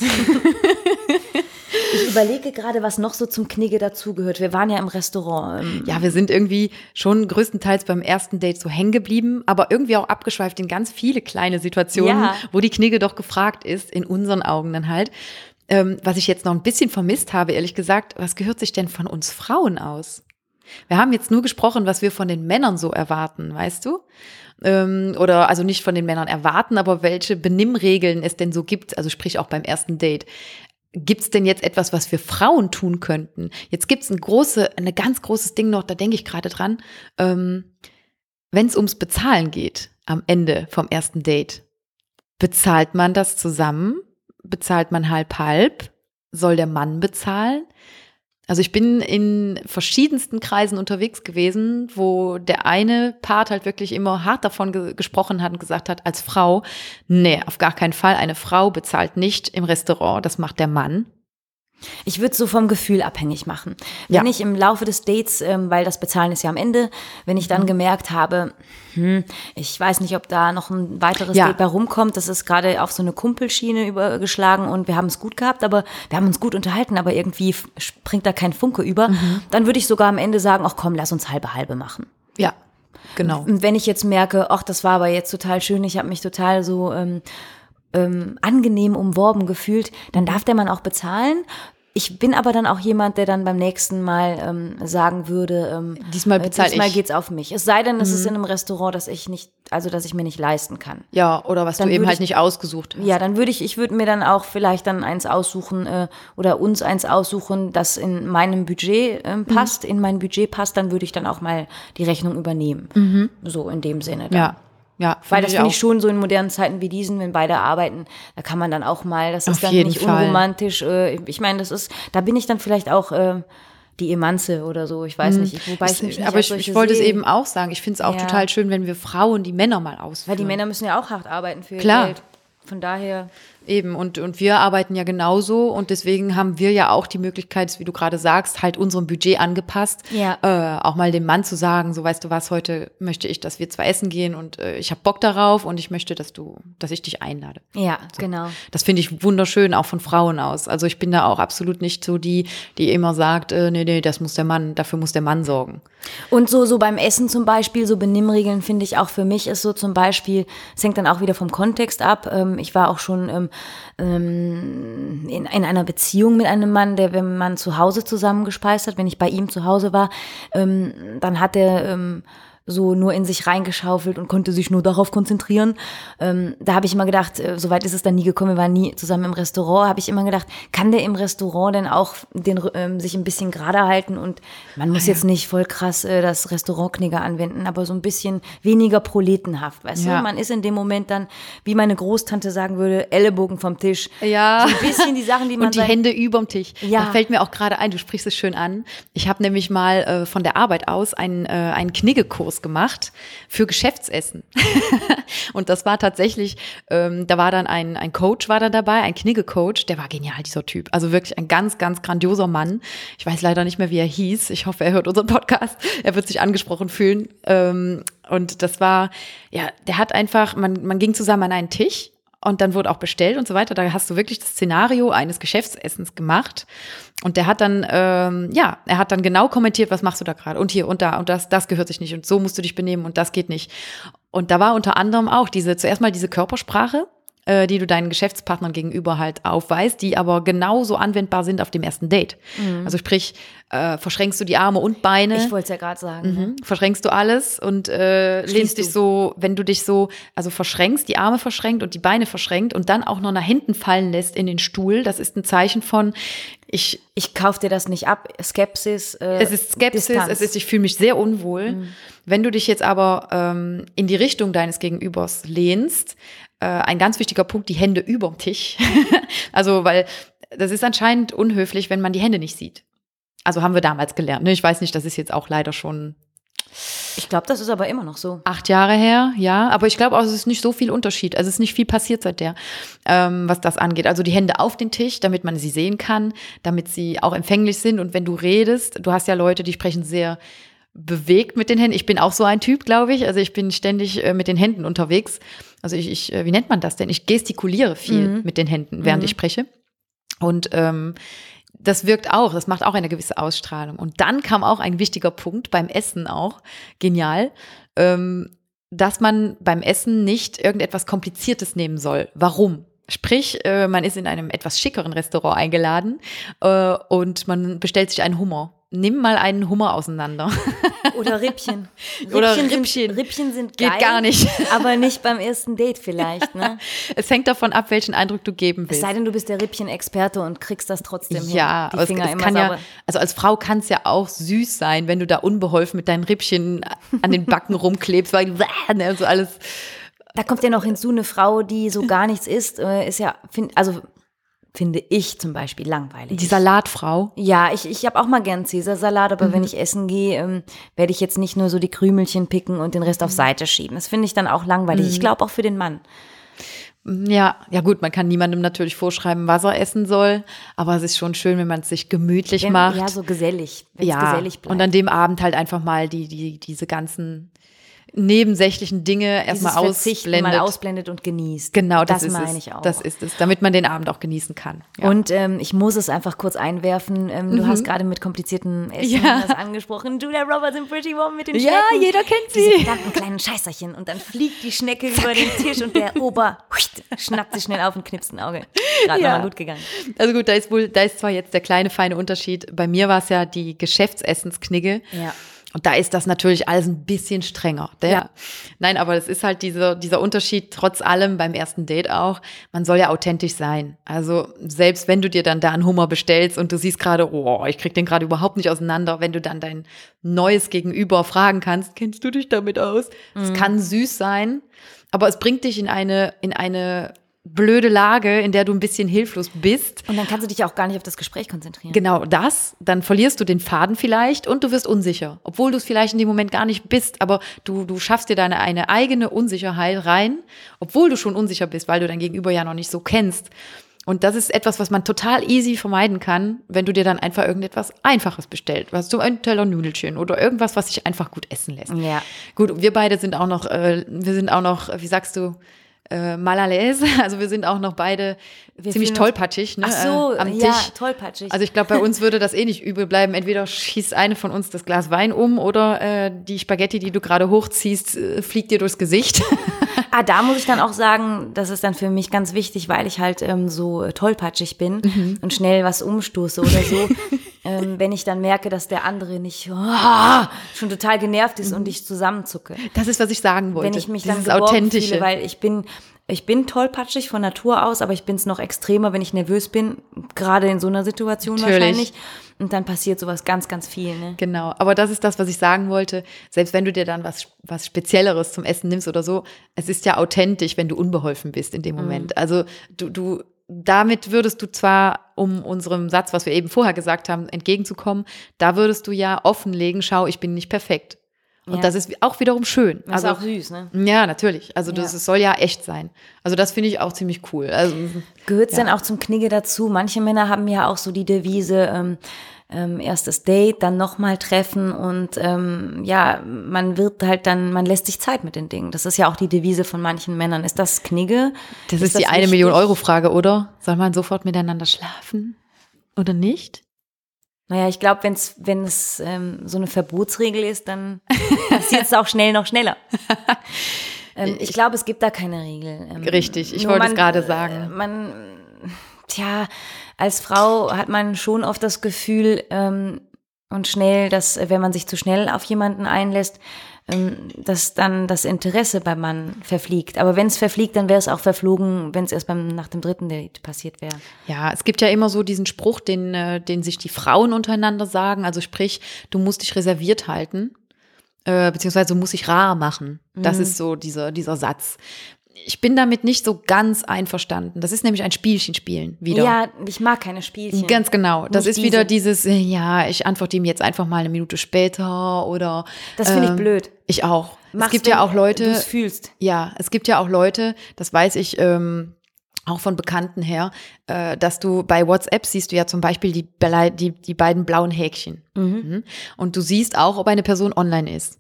Ich überlege gerade, was noch so zum Knigge dazugehört. Wir waren ja im Restaurant. Ja, wir sind irgendwie schon größtenteils beim ersten Date so hängen geblieben, aber irgendwie auch abgeschweift in ganz viele kleine Situationen, Ja. wo die Knigge doch gefragt ist, in unseren Augen dann halt. Ähm, was ich jetzt noch ein bisschen vermisst habe, ehrlich gesagt, was gehört sich denn von uns Frauen aus? Wir haben jetzt nur gesprochen, was wir von den Männern so erwarten, weißt du? Ähm, oder also nicht von den Männern erwarten, aber welche Benimmregeln es denn so gibt, also sprich auch beim ersten Date. Gibt es denn jetzt etwas, was wir Frauen tun könnten? Jetzt gibt es ein große, ein ganz großes Ding noch, da denke ich gerade dran. Ähm, Wenn es ums Bezahlen geht am Ende vom ersten Date, bezahlt man das zusammen? Bezahlt man halb halb? Soll der Mann bezahlen? Also ich bin in verschiedensten Kreisen unterwegs gewesen, wo der eine Part halt wirklich immer hart davon ge gesprochen hat und gesagt hat, als Frau, nee, auf gar keinen Fall, eine Frau bezahlt nicht im Restaurant, das macht der Mann. Ich würde es so vom Gefühl abhängig machen. Wenn Ja. ich im Laufe des Dates, ähm, weil das Bezahlen ist ja am Ende, wenn ich Mhm. dann gemerkt habe, hm, ich weiß nicht, ob da noch ein weiteres Ja. Date bei rumkommt, das ist gerade auf so eine Kumpelschiene übergeschlagen und wir haben es gut gehabt, aber wir haben uns gut unterhalten, aber irgendwie springt da kein Funke über, Mhm. dann würde ich sogar am Ende sagen, ach komm, lass uns halbe halbe machen. Ja, genau. Und wenn ich jetzt merke, ach, das war aber jetzt total schön, ich habe mich total so ähm, ähm, angenehm umworben gefühlt, dann darf der Mann auch bezahlen. Ich bin aber dann auch jemand, der dann beim nächsten Mal ähm, sagen würde, ähm, Diesmal äh, bezahl diesmal ich. Mhm. geht's auf mich. Es sei denn, es ist in einem Restaurant, das ich nicht, also dass ich mir nicht leisten kann. Ja, oder was Dann du eben halt ich- nicht ausgesucht hast. Ja, dann würde ich, ich würde mir dann auch vielleicht dann eins aussuchen äh, oder uns eins aussuchen, das in meinem Budget ähm, passt, in mein Budget passt, dann würde ich dann auch mal die Rechnung übernehmen. So in dem Sinne. Dann. Ja, ja. Weil das ich finde ich schon so in modernen Zeiten wie diesen, wenn beide arbeiten, da kann man dann auch mal, das Auf ist dann jeden nicht Fall. unromantisch. Äh, ich meine, das ist, da bin ich dann vielleicht auch äh, die Emanze oder so, ich weiß nicht. Ich, wobei ich mich nicht aber ich, ich wollte es eben auch sagen. Ich finde es auch Ja. total schön, wenn wir Frauen die Männer mal ausführen. Weil die Männer müssen ja auch hart arbeiten für ihr Klar. Geld. Von daher, Eben, und, und wir arbeiten ja genauso und deswegen haben wir ja auch die Möglichkeit, wie du gerade sagst, halt unserem Budget angepasst, Ja. äh, auch mal dem Mann zu sagen, so weißt du was, heute möchte ich, dass wir zwar essen gehen und äh, ich habe Bock darauf und ich möchte, dass du, dass ich dich einlade. ja, genau. Das finde ich wunderschön, auch von Frauen aus. Also ich bin da auch absolut nicht so die, die immer sagt, äh, nee, nee, das muss der Mann, dafür muss der Mann sorgen. Und so, so beim Essen zum Beispiel, so Benimmregeln finde ich auch für mich ist so zum Beispiel, es hängt dann auch wieder vom Kontext ab. Ähm, ich war auch schon ähm, ähm, in, in einer Beziehung mit einem Mann, der, wenn man zu Hause zusammen gespeist hat, wenn ich bei ihm zu Hause war, ähm, dann hat er ähm, so nur in sich reingeschaufelt und konnte sich nur darauf konzentrieren. Ähm, da habe ich immer gedacht, äh, soweit ist es dann nie gekommen, wir waren nie zusammen im Restaurant, habe ich immer gedacht, kann der im Restaurant denn auch den, ähm, sich ein bisschen gerade halten und man muss jetzt nicht voll krass äh, das Restaurantknigger anwenden, aber so ein bisschen weniger proletenhaft, weißt Ja. du? Man ist in dem Moment dann, wie meine Großtante sagen würde, Ellenbogen vom Tisch. Ja. So ein bisschen die Sachen, die man Und die Hände überm Tisch. Ja. Da fällt mir auch gerade ein, du sprichst es schön an. Ich habe nämlich mal äh, von der Arbeit aus einen, äh, einen Kniggekurs gemacht für Geschäftsessen. und das war tatsächlich, ähm, da war dann ein, ein Coach war da dabei, ein Kniggecoach, der war genial, dieser Typ. Also wirklich ein ganz, ganz grandioser Mann. Ich weiß leider nicht mehr, wie er hieß. Ich hoffe, er hört unseren Podcast. Er wird sich angesprochen fühlen. Ähm, und das war, ja, der hat einfach, man, man ging zusammen an einen Tisch und dann wurde auch bestellt und so weiter. Da hast du wirklich das Szenario eines Geschäftsessens gemacht. Und der hat dann, ähm, ja, er hat dann genau kommentiert, was machst du da gerade? Und hier und da und das, das gehört sich nicht und so musst du dich benehmen und das geht nicht. Und da war unter anderem auch diese, zuerst mal diese Körpersprache, äh, die du deinen Geschäftspartnern gegenüber halt aufweist, die aber genauso anwendbar sind auf dem ersten Date. Also sprich, äh, verschränkst du die Arme und Beine. Ich wollte es ja gerade sagen. ne? Mhm. Verschränkst du alles und äh, Schließt lehnst dich du. so, wenn du dich so, also verschränkst, die Arme verschränkt und die Beine verschränkt und dann auch noch nach hinten fallen lässt in den Stuhl, das ist ein Zeichen von, ich, Ich kauf dir das nicht ab. Skepsis. Äh, es ist Skepsis, Distanz. es ist, ich fühle mich sehr unwohl. Wenn du dich jetzt aber ähm, in die Richtung deines Gegenübers lehnst, äh, ein ganz wichtiger Punkt, die Hände überm Tisch. also, weil das ist anscheinend unhöflich, wenn man die Hände nicht sieht. Also haben wir damals gelernt. Ne? Ich weiß nicht, das ist jetzt auch leider schon Ich glaube, das ist aber immer noch so. Acht Jahre her, ja. Aber ich glaube auch, es ist nicht so viel Unterschied. Also es ist nicht viel passiert seit der, ähm, was das angeht. Also die Hände auf den Tisch, damit man sie sehen kann, damit sie auch empfänglich sind. Und wenn du redest, du hast ja Leute, die sprechen sehr bewegt mit den Händen. Ich bin auch so ein Typ, glaube ich. Also ich bin ständig äh, mit den Händen unterwegs. Also ich, ich äh, wie nennt man das denn? Ich gestikuliere viel mit den Händen, während ich spreche. Und ähm, das wirkt auch, das macht auch eine gewisse Ausstrahlung. Und dann kam auch ein wichtiger Punkt beim Essen auch, genial, ähm, dass man beim Essen nicht irgendetwas Kompliziertes nehmen soll. Warum? Sprich, äh, man ist in einem etwas schickeren Restaurant eingeladen äh, und man bestellt sich einen Hummer. Nimm mal einen Hummer auseinander. Oder Rippchen. Rippchen Oder Sind, Rippchen. Rippchen sind Geht geil, gar nicht. Aber nicht beim ersten Date vielleicht, ne? Es hängt davon ab, welchen Eindruck du geben Es willst. sei denn, du bist der Rippchen-Experte und kriegst das trotzdem ja, hin. Die es, Finger es immer kann ja, also als Frau kann es ja auch süß sein, wenn du da unbeholfen mit deinen Rippchen an den Backen rumklebst, weil ne, so alles. Da kommt ja noch hinzu, eine Frau, die so gar nichts isst, äh, ist ja, find, also finde ich zum Beispiel langweilig. Die Salatfrau. Ja, ich, ich habe auch mal gern Cäsarsalat, aber Mhm. wenn ich essen gehe, ähm, werde ich jetzt nicht nur so die Krümelchen picken und den Rest Mhm. auf Seite schieben. Das finde ich dann auch langweilig. Ich glaube auch für den Mann. Ja, ja gut, man kann niemandem natürlich vorschreiben, was er essen soll, aber es ist schon schön, wenn man es sich gemütlich Wenn, macht. ja, so gesellig, wenn ja, gesellig bleibt. und an dem Abend halt einfach mal die, die, diese ganzen nebensächlichen Dinge erstmal ausblendet. mal ausblendet und genießt. genau, das, das meine es. ich auch. Das ist es, damit man den Abend auch genießen kann. Ja. Und ähm, ich muss es einfach kurz einwerfen. Ähm, Du hast gerade mit kompliziertem Essen Mhm. Ja. das angesprochen. Julia Roberts in Pretty Woman mit den Ja, Schnecken. jeder kennt Diese sie. verdammten kleinen Scheißerchen. Und dann fliegt die Schnecke über den Tisch und der Ober schnappt sich schnell auf und knipst ein Auge. Gerade Ja. gut gegangen. Also gut, da ist wohl, da ist zwar jetzt der kleine feine Unterschied. Bei mir war es ja die Geschäftsessensknigge. Ja. Und da ist das natürlich alles ein bisschen strenger. Der, Ja. Nein, aber es ist halt dieser, dieser Unterschied trotz allem beim ersten Date auch. Man soll ja authentisch sein. Also selbst wenn du dir dann da einen Hummer bestellst und du siehst gerade, oh, ich krieg den gerade überhaupt nicht auseinander, wenn du dann dein neues Gegenüber fragen kannst, kennst du dich damit aus? Es kann süß sein, aber es bringt dich in eine, in eine blöde Lage, in der du ein bisschen hilflos bist. Und dann kannst du dich auch gar nicht auf das Gespräch konzentrieren. Genau das, dann verlierst du den Faden vielleicht und du wirst unsicher, obwohl du es vielleicht in dem Moment gar nicht bist, aber du, du schaffst dir deine eine eigene Unsicherheit rein, obwohl du schon unsicher bist, weil du dein Gegenüber ja noch nicht so kennst. Und das ist etwas, was man total easy vermeiden kann, wenn du dir dann einfach irgendetwas Einfaches bestellt. Was so ein Teller Nudelchen oder irgendwas, was sich einfach gut essen lässt. Ja. Gut, wir beide sind auch noch, äh, wir sind auch noch, wie sagst du, äh, malalaise. Also wir sind auch noch beide Wir ziemlich tollpatschig ne, Ach so, äh, am ja, Tisch. tollpatschig. Also ich glaube, bei uns würde das eh nicht übel bleiben. Entweder schießt eine von uns das Glas Wein um oder äh, die Spaghetti, die du gerade hochziehst, äh, fliegt dir durchs Gesicht. Ah, da muss ich dann auch sagen, das ist dann für mich ganz wichtig, weil ich halt ähm, so äh, tollpatschig bin Mhm. und schnell was umstoße oder so. ähm, wenn ich dann merke, dass der andere nicht ah, schon total genervt ist und ich zusammenzucke. Das ist, was ich sagen wollte. Wenn ich mich dann Dieses geborgen Authentische. fühle, weil ich bin, ich bin tollpatschig von Natur aus, aber ich bin es noch extremer, wenn ich nervös bin, gerade in so einer Situation Natürlich. wahrscheinlich. Und dann passiert sowas ganz, ganz viel. Ne? Genau, aber das ist das, was ich sagen wollte. Selbst wenn du dir dann was, was Spezielleres zum Essen nimmst oder so, es ist ja authentisch, wenn du unbeholfen bist in dem Mhm. Moment. Also du, du, damit würdest du zwar, um unserem Satz, was wir eben vorher gesagt haben, entgegenzukommen, da würdest du ja offenlegen, schau, ich bin nicht perfekt. Und Ja. das ist auch wiederum schön. Das ist auch süß, ne? Ja, natürlich. Also das, Ja. soll ja echt sein. Also das finde ich auch ziemlich cool. Also Gehört es denn auch zum Knigge dazu? Manche Männer haben ja auch so die Devise, ähm, ähm, erstes Date, dann nochmal treffen und ähm, ja, man wird halt dann, man lässt sich Zeit mit den Dingen. Das ist ja auch die Devise von manchen Männern. Ist das Knigge? das ist, die eine wichtig? Million Euro Frage, oder? Soll man sofort miteinander schlafen oder nicht? Naja, ich glaube, wenn's, wenn es ähm, so eine Verbotsregel ist, dann passiert es auch schnell noch schneller. ähm, ich glaube, es gibt da keine Regel. Ähm, Richtig, ich wollte es gerade äh, sagen. Man, tja, als Frau hat man schon oft das Gefühl ähm, und schnell, dass äh, wenn man sich zu schnell auf jemanden einlässt, ähm, dass dann das Interesse beim Mann verfliegt. Aber wenn es verfliegt, dann wäre es auch verflogen, wenn es erst beim nach dem dritten Date passiert wäre. Ja, es gibt ja immer so diesen Spruch, den, äh, den sich die Frauen untereinander sagen. Also sprich, du musst dich reserviert halten, äh, beziehungsweise du musst dich rar machen. Das ist so dieser, dieser Satz. Ich bin damit nicht so ganz einverstanden. Das ist nämlich ein Spielchen spielen wieder. Ja, ich mag keine Spielchen. Ganz genau. Das Nicht ist wieder diese. dieses, äh, ja, ich antworte ihm jetzt einfach mal eine Minute später oder. Das finde ich ähm, blöd. Ich auch. Mach's, es gibt ja auch Leute. Du es fühlst. Ja, es gibt ja auch Leute, das weiß ich ähm, auch von Bekannten her, äh, dass du bei WhatsApp siehst du ja zum Beispiel die, die, die beiden blauen Häkchen. Mhm. Und du siehst auch, ob eine Person online ist.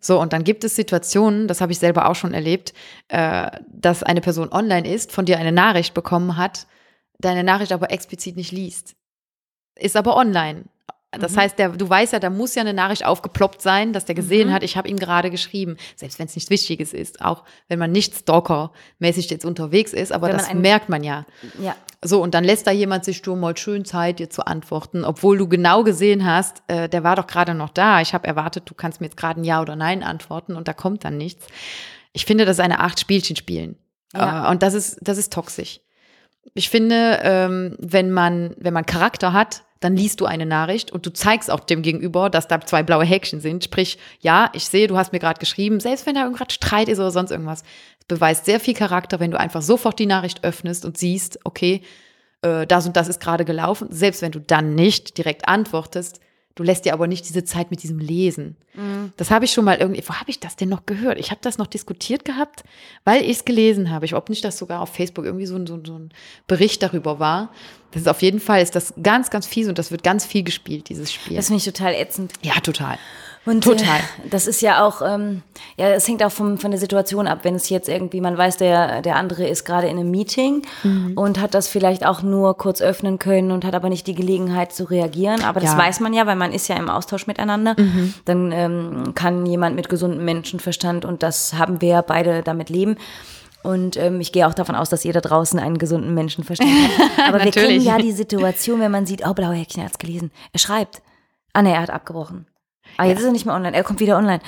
So, und dann gibt es Situationen, das habe ich selber auch schon erlebt, äh, dass eine Person online ist, von dir eine Nachricht bekommen hat, deine Nachricht aber explizit nicht liest. Ist aber online. Das heißt, der, du weißt ja, da muss ja eine Nachricht aufgeploppt sein, dass der gesehen Mhm. hat, ich habe ihm gerade geschrieben. Selbst wenn es nichts Wichtiges ist. Auch wenn man nicht stalkermäßig jetzt unterwegs ist. Aber Wenn man das ein- merkt man ja. Ja. So, und dann lässt da jemand sich du mal schön Zeit, dir zu antworten, obwohl du genau gesehen hast, äh, der war doch gerade noch da. Ich habe erwartet, du kannst mir jetzt gerade ein Ja oder Nein antworten und da kommt dann nichts. Ich finde, das ist eine Art Spielchen spielen. Ja. Äh, und das ist, das ist toxisch. Ich finde, ähm, wenn man, wenn man Charakter hat, dann liest du eine Nachricht und du zeigst auch dem Gegenüber, dass da zwei blaue Häkchen sind. Sprich, ja, ich sehe, du hast mir gerade geschrieben, selbst wenn da gerade Streit ist oder sonst irgendwas. Es beweist sehr viel Charakter, wenn du einfach sofort die Nachricht öffnest und siehst, okay, äh, das und das ist gerade gelaufen. Selbst wenn du dann nicht direkt antwortest, du lässt dir aber nicht diese Zeit mit diesem Lesen. Das habe ich schon mal irgendwie, wo habe ich das denn noch gehört? Ich habe das noch diskutiert gehabt, weil ich es gelesen habe. Ich glaube nicht, dass sogar auf Facebook irgendwie so ein, so, so ein Bericht darüber war. Das ist auf jeden Fall, ist das ganz, ganz fies und das wird ganz viel gespielt, dieses Spiel. Das finde ich total ätzend. ja, total. Und, Total. Äh, das ist ja auch, ähm, ja, es hängt auch vom, von der Situation ab. Wenn es jetzt irgendwie, man weiß, der, der andere ist gerade in einem Meeting Mhm. und hat das vielleicht auch nur kurz öffnen können und hat aber nicht die Gelegenheit zu reagieren. Aber das Ja. Mhm. weiß man ja, weil man ist ja im Austausch miteinander. Dann ähm, kann jemand mit gesundem Menschenverstand und das haben wir ja beide damit leben. Und ähm, ich gehe auch davon aus, dass ihr da draußen einen gesunden Menschenverstand habt. Aber wir kennen ja die Situation, wenn man sieht, oh, blaue Häkchen, er hat's gelesen. Er schreibt. Ah, nee, er hat abgebrochen. Ah, jetzt ist er nicht mehr online. Er kommt wieder online.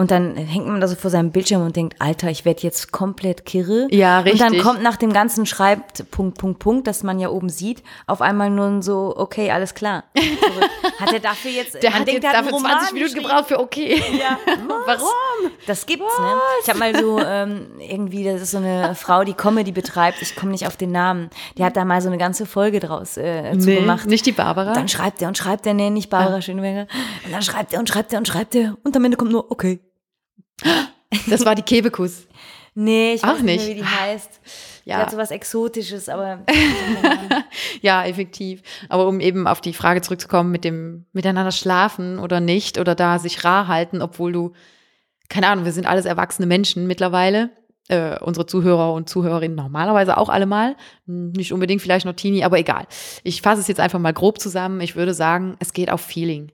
Und dann hängt man da so vor seinem Bildschirm und denkt, Alter, ich werde jetzt komplett kirre. Ja, Und dann richtig. kommt nach dem ganzen Schreibt Punkt, Punkt, Punkt, das man ja oben sieht, auf einmal nur so, okay, alles klar. Hat er dafür jetzt, Der man hat denkt, jetzt dafür Roman 20 Minuten gebraucht für okay. Ja. Warum? Das gibt's, ne? Ich habe mal so ähm, irgendwie, das ist so eine Frau, die Comedy betreibt. Ich komme nicht auf den Namen. Die hat da mal so eine ganze Folge draus äh, zu gemacht. nicht die Barbara. Dann schreibt er und schreibt er, nee, nicht Barbara Schöneberger. Und dann schreibt er und schreibt er und schreibt er. Und am Ende kommt nur, okay. Das war die Kebekus. Nee, ich Auch weiß nicht, nicht. mehr, wie die heißt. Ja. Die hat so was Exotisches, aber Ja, effektiv. Aber um eben auf die Frage zurückzukommen, mit dem miteinander schlafen oder nicht oder da sich rar halten, obwohl du, keine Ahnung, wir sind alles erwachsene Menschen mittlerweile. Äh, unsere Zuhörer und Zuhörerinnen normalerweise auch alle mal. Nicht unbedingt vielleicht noch Teenie, aber egal. Ich fasse es jetzt einfach mal grob zusammen. Ich würde sagen, es geht auf Feeling.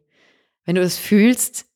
Wenn du es fühlst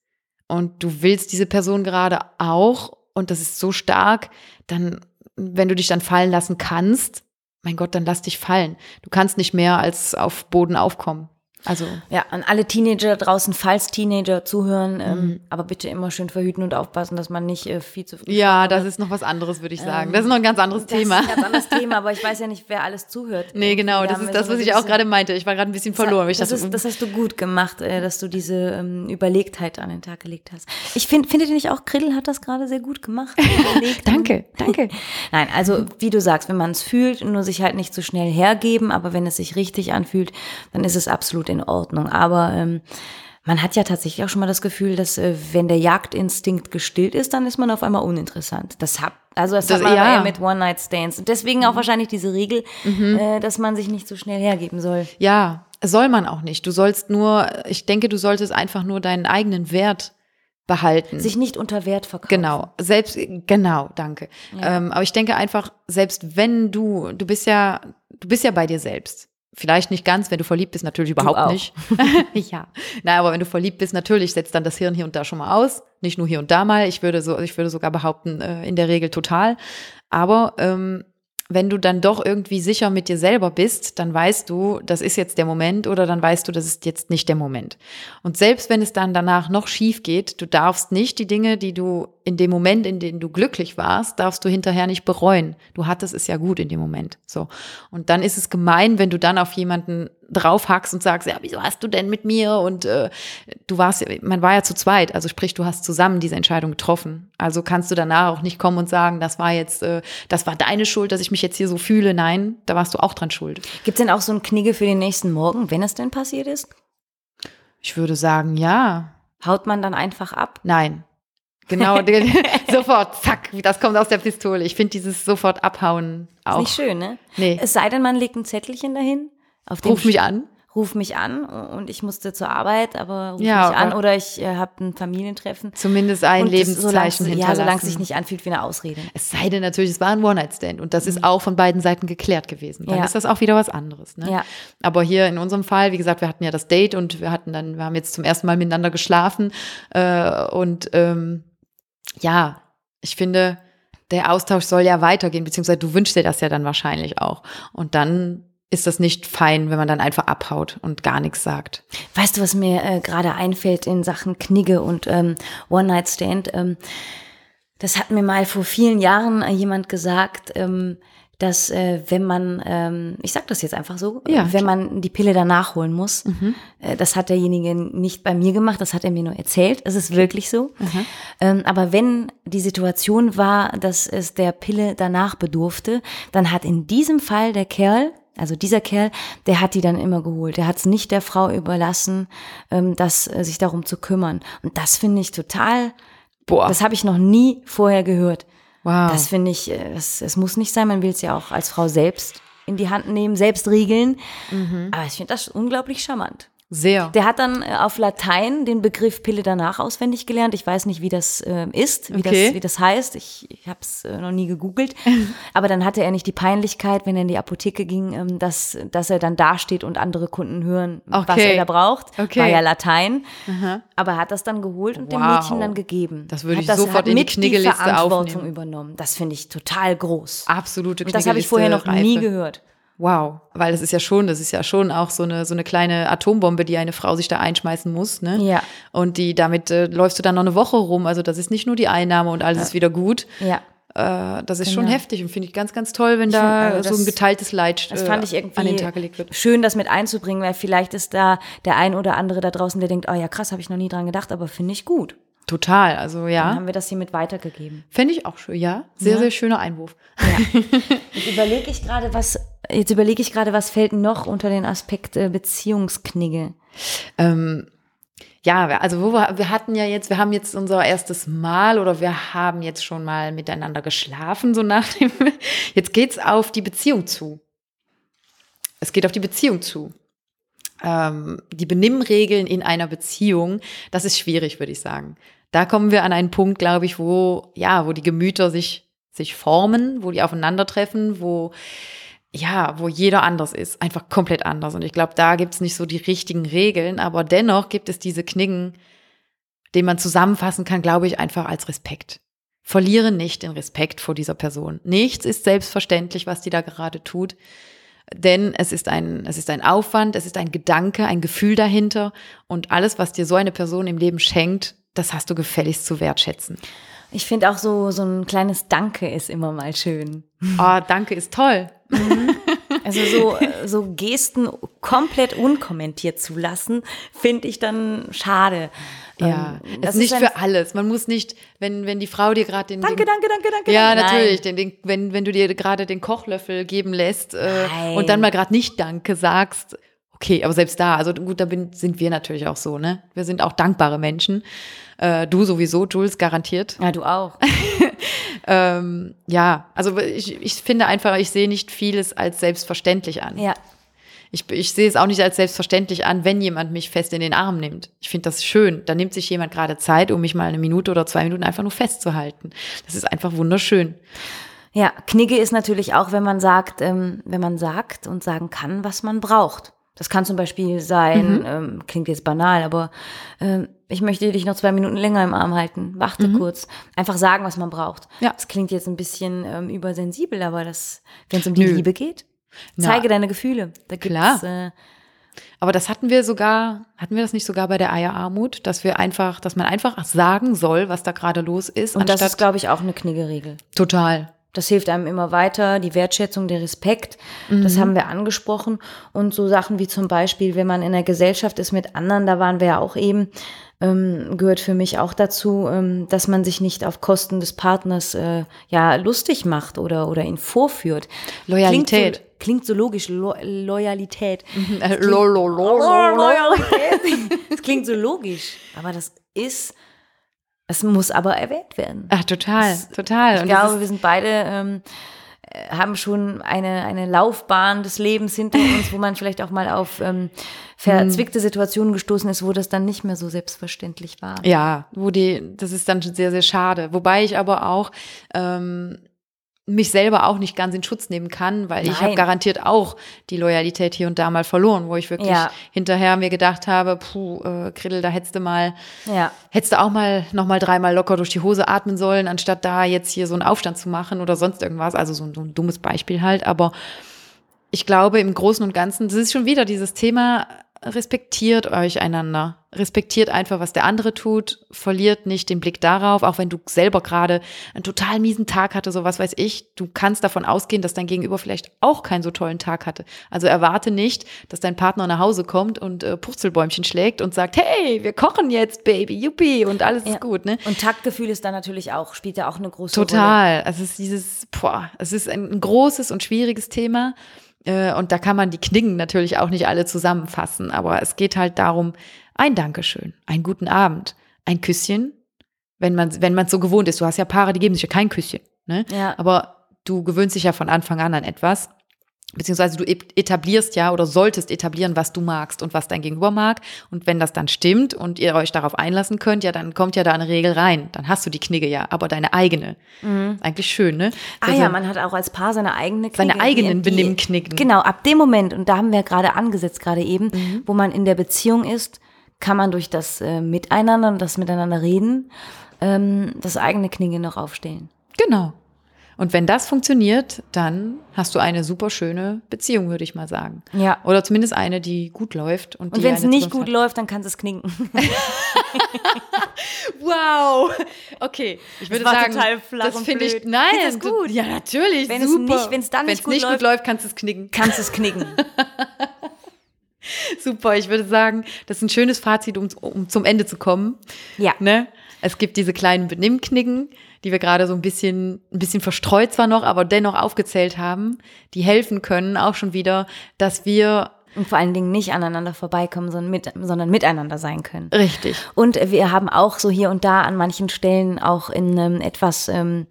und du willst diese Person gerade auch und das ist so stark, dann, wenn du dich dann fallen lassen kannst, mein Gott, dann lass dich fallen. Du kannst nicht mehr als auf Boden aufkommen. Also, ja, an alle Teenager draußen, falls Teenager zuhören, Mhm. ähm, aber bitte immer schön verhüten und aufpassen, dass man nicht äh, viel zu früh ja, das ist noch was anderes, würde ich sagen. Das ist noch ein ganz anderes Das Thema. ist ein ganz anderes Thema, aber ich weiß ja nicht, wer alles zuhört. Nee, genau, Da das ist wir das, was ich auch gerade meinte. Ich war gerade ein bisschen verloren. das, dachte, ist, das hast du gut gemacht, äh, dass du diese ähm, Überlegtheit an den Tag gelegt hast. Ich finde, findet ihr nicht auch, Griddel hat das gerade sehr gut gemacht? Danke, danke. Nein, also wie du sagst, wenn man es fühlt, nur sich halt nicht so schnell hergeben, aber wenn es sich richtig anfühlt, dann ist es absolut in Ordnung. Aber ähm, man hat ja tatsächlich auch schon mal das Gefühl, dass äh, wenn der Jagdinstinkt gestillt ist, dann ist man auf einmal uninteressant. Das hat also das, Das- hat man ja. eher mit One-Night-Stands. Und deswegen auch wahrscheinlich diese Regel, äh, dass man sich nicht so schnell hergeben soll. Ja, soll man auch nicht. Du sollst nur, ich denke, du solltest einfach nur deinen eigenen Wert behalten. Sich nicht unter Wert verkaufen. Genau, selbst, genau, danke. Ähm, aber ich denke einfach, selbst wenn du, du bist ja, du bist ja bei dir selbst. Vielleicht nicht ganz, wenn du verliebt bist, natürlich überhaupt nicht. ja. Nein, aber wenn du verliebt bist, natürlich setzt dann das Hirn hier und da schon mal aus. Nicht nur hier und da mal. Ich würde so, ich würde sogar behaupten, äh, in der Regel total. Aber ähm, wenn du dann doch irgendwie sicher mit dir selber bist, dann weißt du, das ist jetzt der Moment oder dann weißt du, das ist jetzt nicht der Moment. Und selbst wenn es dann danach noch schief geht, du darfst nicht die Dinge, die du in dem Moment, in dem du glücklich warst, darfst du hinterher nicht bereuen. Du hattest es ja gut in dem Moment. So. Und dann ist es gemein, wenn du dann auf jemanden draufhackst und sagst, ja, wieso hast du denn mit mir? Und äh, du warst, man war ja zu zweit, also sprich, du hast zusammen diese Entscheidung getroffen. Also kannst du danach auch nicht kommen und sagen, das war jetzt, äh, das war deine Schuld, dass ich mich jetzt hier so fühle. Nein, da warst du auch dran schuld. Gibt es denn auch so einen Knigge für den nächsten Morgen, wenn es denn passiert ist? Ich würde sagen, ja. Haut man dann einfach ab? Nein. Genau, sofort, zack, das kommt aus der Pistole. Ich finde dieses sofort abhauen Ist auch. nicht schön, ne? Nee. Es sei denn, man legt ein Zettelchen dahin. Ruf mich an. ruf mich an und ich musste zur Arbeit, aber ruf Ja, mich an aber- oder ich äh, habe ein Familientreffen. Zumindest ein Und das- Lebenszeichen solang's- Ja, solange es sich nicht anfühlt wie eine Ausrede. Es sei denn natürlich, es war ein One-Night-Stand und das ist auch von beiden Seiten geklärt gewesen. Dann Mhm. Ja. ist das auch wieder was anderes. Ne? Ja. Aber hier in unserem Fall, wie gesagt, wir hatten ja das Date und wir hatten dann, wir haben jetzt zum ersten Mal miteinander geschlafen äh, und ähm, ja, ich finde, der Austausch soll ja weitergehen, beziehungsweise du wünschst dir das ja dann wahrscheinlich auch. Und dann ist das nicht fein, wenn man dann einfach abhaut und gar nichts sagt. Weißt du, was mir äh, gerade einfällt in Sachen Knigge und ähm, One-Night-Stand? Ähm, das hat mir mal vor vielen Jahren äh, jemand gesagt, ähm, dass äh, wenn man, ähm, ich sag das jetzt einfach so, Ja, wenn man die Pille danach holen muss, Mhm. äh, das hat derjenige nicht bei mir gemacht, das hat er mir nur erzählt, es ist wirklich so. Ähm, aber wenn die Situation war, dass es der Pille danach bedurfte, dann hat in diesem Fall der Kerl, also dieser Kerl, der hat die dann immer geholt. Der hat es nicht der Frau überlassen, ähm, das, äh, sich darum zu kümmern. Und das finde ich total, Boah, das habe ich noch nie vorher gehört. Wow. Das finde ich, äh, es, es muss nicht sein, man will es ja auch als Frau selbst in die Hand nehmen, selbst regeln. Aber ich finde das unglaublich charmant. Sehr. Der hat dann äh, auf Latein den Begriff Pille danach auswendig gelernt. Ich weiß nicht, wie das äh, ist, wie, Okay. das, wie das heißt. Ich, ich habe es äh, noch nie gegoogelt. Aber dann hatte er nicht die Peinlichkeit, wenn er in die Apotheke ging, ähm, dass, dass er dann dasteht und andere Kunden hören, was Okay. er da braucht. Okay. War ja Latein. Aber er hat das dann geholt und dem Wow. Mädchen dann gegeben. Das würde ich das, sofort in die Kniggeliste die Verantwortung aufnehmen. übernommen. Das finde ich total groß. Absolute Und das habe ich vorher noch nie Kniggeliste-Reife. gehört. Wow, weil das ist ja schon, das ist ja schon auch so eine so eine kleine Atombombe, die eine Frau sich da einschmeißen muss, ne? Ja. Und die damit äh, läufst du dann noch eine Woche rum, also das ist nicht nur die Einnahme und alles ist wieder gut. Ja. Äh, das ist schon Genau. heftig und finde ich ganz ganz toll, wenn find, da also so ein geteiltes Leid Das äh, fand ich irgendwie an den Tag gelegt wird. schön, das mit einzubringen, weil vielleicht ist da der ein oder andere da draußen, der denkt, oh ja krass, habe ich noch nie dran gedacht, aber finde ich gut. Total, also Dann ja, haben wir das hier mit weitergegeben. fände ich auch schön, ja, sehr Ja. sehr schöner Einwurf. Jetzt überlege ich gerade, was jetzt überlege ich gerade, was fällt noch unter den Aspekt äh, Beziehungsknigge. Ähm, ja, also wo wir, wir hatten ja jetzt, wir haben jetzt unser erstes Mal oder wir haben jetzt schon mal miteinander geschlafen, so nach dem. Jetzt geht's auf die Beziehung zu. Es geht auf die Beziehung zu. Ähm, die Benimmregeln in einer Beziehung, das ist schwierig, würde ich sagen. Da kommen wir an einen Punkt, glaube ich, wo, ja, wo die Gemüter sich, sich formen, wo die aufeinandertreffen, wo, ja, wo jeder anders ist, einfach komplett anders. Und ich glaube, da gibt es nicht so die richtigen Regeln, aber dennoch gibt es diese Kniggen, den man zusammenfassen kann, glaube ich, einfach als Respekt. Verliere nicht den Respekt vor dieser Person. Nichts ist selbstverständlich, was die da gerade tut. Denn es ist ein, es ist ein Aufwand, es ist ein Gedanke, ein Gefühl dahinter. Und alles, was dir so eine Person im Leben schenkt, das hast du gefälligst zu wertschätzen. Ich finde auch so so ein kleines Danke ist immer mal schön. Oh, danke ist toll. Also so so Gesten komplett unkommentiert zu lassen, finde ich dann schade. Ja, Ähm, es das ist nicht für alles. Man muss nicht, wenn, wenn die Frau dir gerade den, Danke, den danke, danke, danke. Ja, danke. natürlich. Den, den, wenn, wenn du dir gerade den Kochlöffel geben lässt äh, und dann mal gerade nicht Danke sagst, okay, aber selbst da, also gut, da bin, sind wir natürlich auch so, ne? Wir sind auch dankbare Menschen. Äh, du sowieso, Jules, garantiert. Ja, du auch. Ähm, ja, also ich, ich finde einfach, ich sehe nicht vieles als selbstverständlich an. Ja, Ich, ich sehe es auch nicht als selbstverständlich an, wenn jemand mich fest in den Arm nimmt. Ich finde das schön. Da nimmt sich jemand gerade Zeit, um mich mal eine Minute oder zwei Minuten einfach nur festzuhalten. Das ist einfach wunderschön. Ja, Knigge ist natürlich auch, wenn man sagt, ähm, wenn man sagt und sagen kann, was man braucht. Das kann zum Beispiel Mhm. sein, ähm, klingt jetzt banal, aber ähm, ich möchte dich noch zwei Minuten länger im Arm halten. Warte kurz. Einfach sagen, was man braucht. Mhm. Ja. Das klingt jetzt ein bisschen ähm, übersensibel, aber das, wenn es um die Nö. Liebe geht, Na. zeige deine Gefühle. Da Klar. Äh, Aber das hatten wir sogar, hatten wir das nicht sogar bei der Eierarmut, dass wir einfach, dass man einfach sagen soll, was da gerade los ist, und das ist, glaube ich, auch eine Kniggeregel. total. Das hilft einem immer weiter, die Wertschätzung, der Respekt, das Mhm. haben wir angesprochen. Und so Sachen wie zum Beispiel, wenn man in der Gesellschaft ist mit anderen, da waren wir ja auch eben, ähm, gehört für mich auch dazu, ähm, dass man sich nicht auf Kosten des Partners äh, ja lustig macht oder, oder ihn vorführt. Loyalität. Klingt so, klingt so logisch, Lo Loyalität. Äh, lo, lo, lo, lo, lo. Loyalität. Das klingt so logisch, aber das ist, es muss aber erwähnt werden. Ach, total, total. Ich Und glaube, wir sind beide ähm, äh, haben schon eine, eine Laufbahn des Lebens hinter uns, wo man vielleicht auch mal auf ähm, verzwickte Situationen gestoßen ist, wo das dann nicht mehr so selbstverständlich war. Ja, wo die, das ist dann sehr, sehr schade. Wobei ich aber auch ähm, mich selber auch nicht ganz in Schutz nehmen kann, weil Nein. ich habe garantiert auch die Loyalität hier und da mal verloren, wo ich wirklich ja. hinterher mir gedacht habe, puh, äh, Griddel, da hättest du mal, ja. hättest du auch mal noch mal dreimal locker durch die Hose atmen sollen, anstatt da jetzt hier so einen Aufstand zu machen oder sonst irgendwas. Also so ein, so ein dummes Beispiel halt. Aber ich glaube, im Großen und Ganzen, das ist schon wieder dieses Thema, respektiert euch einander. Respektiert einfach, was der andere tut. Verliert nicht den Blick darauf, auch wenn du selber gerade einen total miesen Tag hatte, so was weiß ich. Du kannst davon ausgehen, dass dein Gegenüber vielleicht auch keinen so tollen Tag hatte. Also erwarte nicht, dass dein Partner nach Hause kommt und äh, Purzelbäumchen schlägt und sagt, hey, wir kochen jetzt, Baby, yuppie, und alles ja. ist gut, ne? Und Taktgefühl ist da natürlich auch, spielt ja auch eine große Total. Rolle. Total. Also es ist dieses, boah, es ist ein großes und schwieriges Thema. Äh, und da kann man die Knicken natürlich auch nicht alle zusammenfassen, aber es geht halt darum, ein Dankeschön, einen guten Abend, ein Küsschen, wenn man wenn man so gewohnt ist. Du hast ja Paare, die geben sich ja kein Küsschen, ne? Ja. Aber du gewöhnst dich ja von Anfang an an etwas beziehungsweise du etablierst ja oder solltest etablieren, was du magst und was dein Gegenüber mag. Und wenn das dann stimmt und ihr euch darauf einlassen könnt, ja, dann kommt ja da eine Regel rein. Dann hast du die Knigge ja, aber deine eigene. Mhm. Eigentlich schön, ne? Ah also, ja, man hat auch als Paar seine eigene Knigge. Seine eigenen Benimmkniggen. Genau, ab dem Moment, und da haben wir gerade angesetzt, gerade eben, mhm. wo man in der Beziehung ist, kann man durch das äh, Miteinander und das Miteinander reden, ähm, das eigene Knigge noch aufstellen. Genau. Und wenn das funktioniert, dann hast du eine super schöne Beziehung, würde ich mal sagen. Ja. Oder zumindest eine, die gut läuft. Und, und wenn es nicht gut hat. läuft, dann kannst du es knicken. wow. Okay. Ich würde das sagen, total flach das finde ich, nein, das ist gut. Ja, natürlich. Wenn super. es nicht, wenn es dann nicht, gut, nicht läuft, gut läuft, kannst du es knicken. Kannst du es knicken. Super, ich würde sagen, das ist ein schönes Fazit, um, um zum Ende zu kommen. Ja. Ne? Es gibt diese kleinen Benimmknicken, die wir gerade so ein bisschen, ein bisschen verstreut zwar noch, aber dennoch aufgezählt haben, die helfen können auch schon wieder, dass wir und vor allen Dingen nicht aneinander vorbeikommen, sondern, mit, sondern miteinander sein können. Richtig. Und wir haben auch so hier und da an manchen Stellen auch in ähm, etwas, ähm,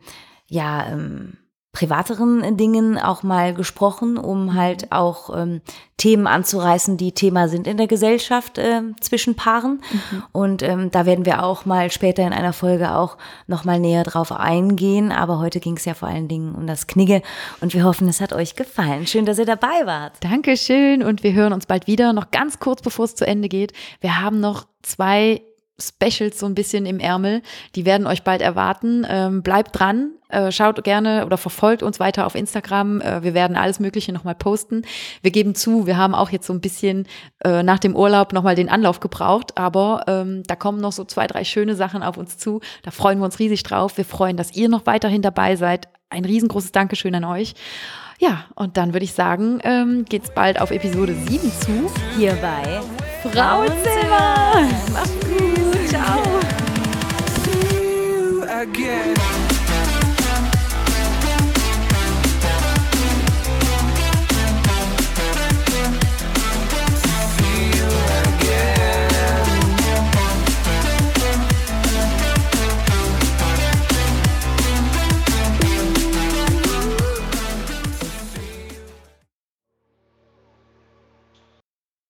ja, ähm, privateren Dingen auch mal gesprochen, um mhm. halt auch ähm, Themen anzureißen, die Thema sind in der Gesellschaft äh, zwischen Paaren. Mhm. Und ähm, da werden wir auch mal später in einer Folge auch noch mal näher drauf eingehen. Aber heute ging es ja vor allen Dingen um das Knigge und wir hoffen, es hat euch gefallen. Schön, dass ihr dabei wart. Dankeschön und wir hören uns bald wieder. Noch ganz kurz, bevor es zu Ende geht. Wir haben noch zwei Specials so ein bisschen im Ärmel. Die werden euch bald erwarten. Ähm, bleibt dran, äh, schaut gerne oder verfolgt uns weiter auf Instagram. Äh, wir werden alles Mögliche nochmal posten. Wir geben zu, wir haben auch jetzt so ein bisschen äh, nach dem Urlaub nochmal den Anlauf gebraucht, aber ähm, da kommen noch so zwei, drei schöne Sachen auf uns zu. Da freuen wir uns riesig drauf. Wir freuen, dass ihr noch weiterhin dabei seid. Ein riesengroßes Dankeschön an euch. Ja, und dann würde ich sagen, ähm, geht's bald auf Episode 7 zu. Hier bei Frauenzimmer. Macht's gut. I get.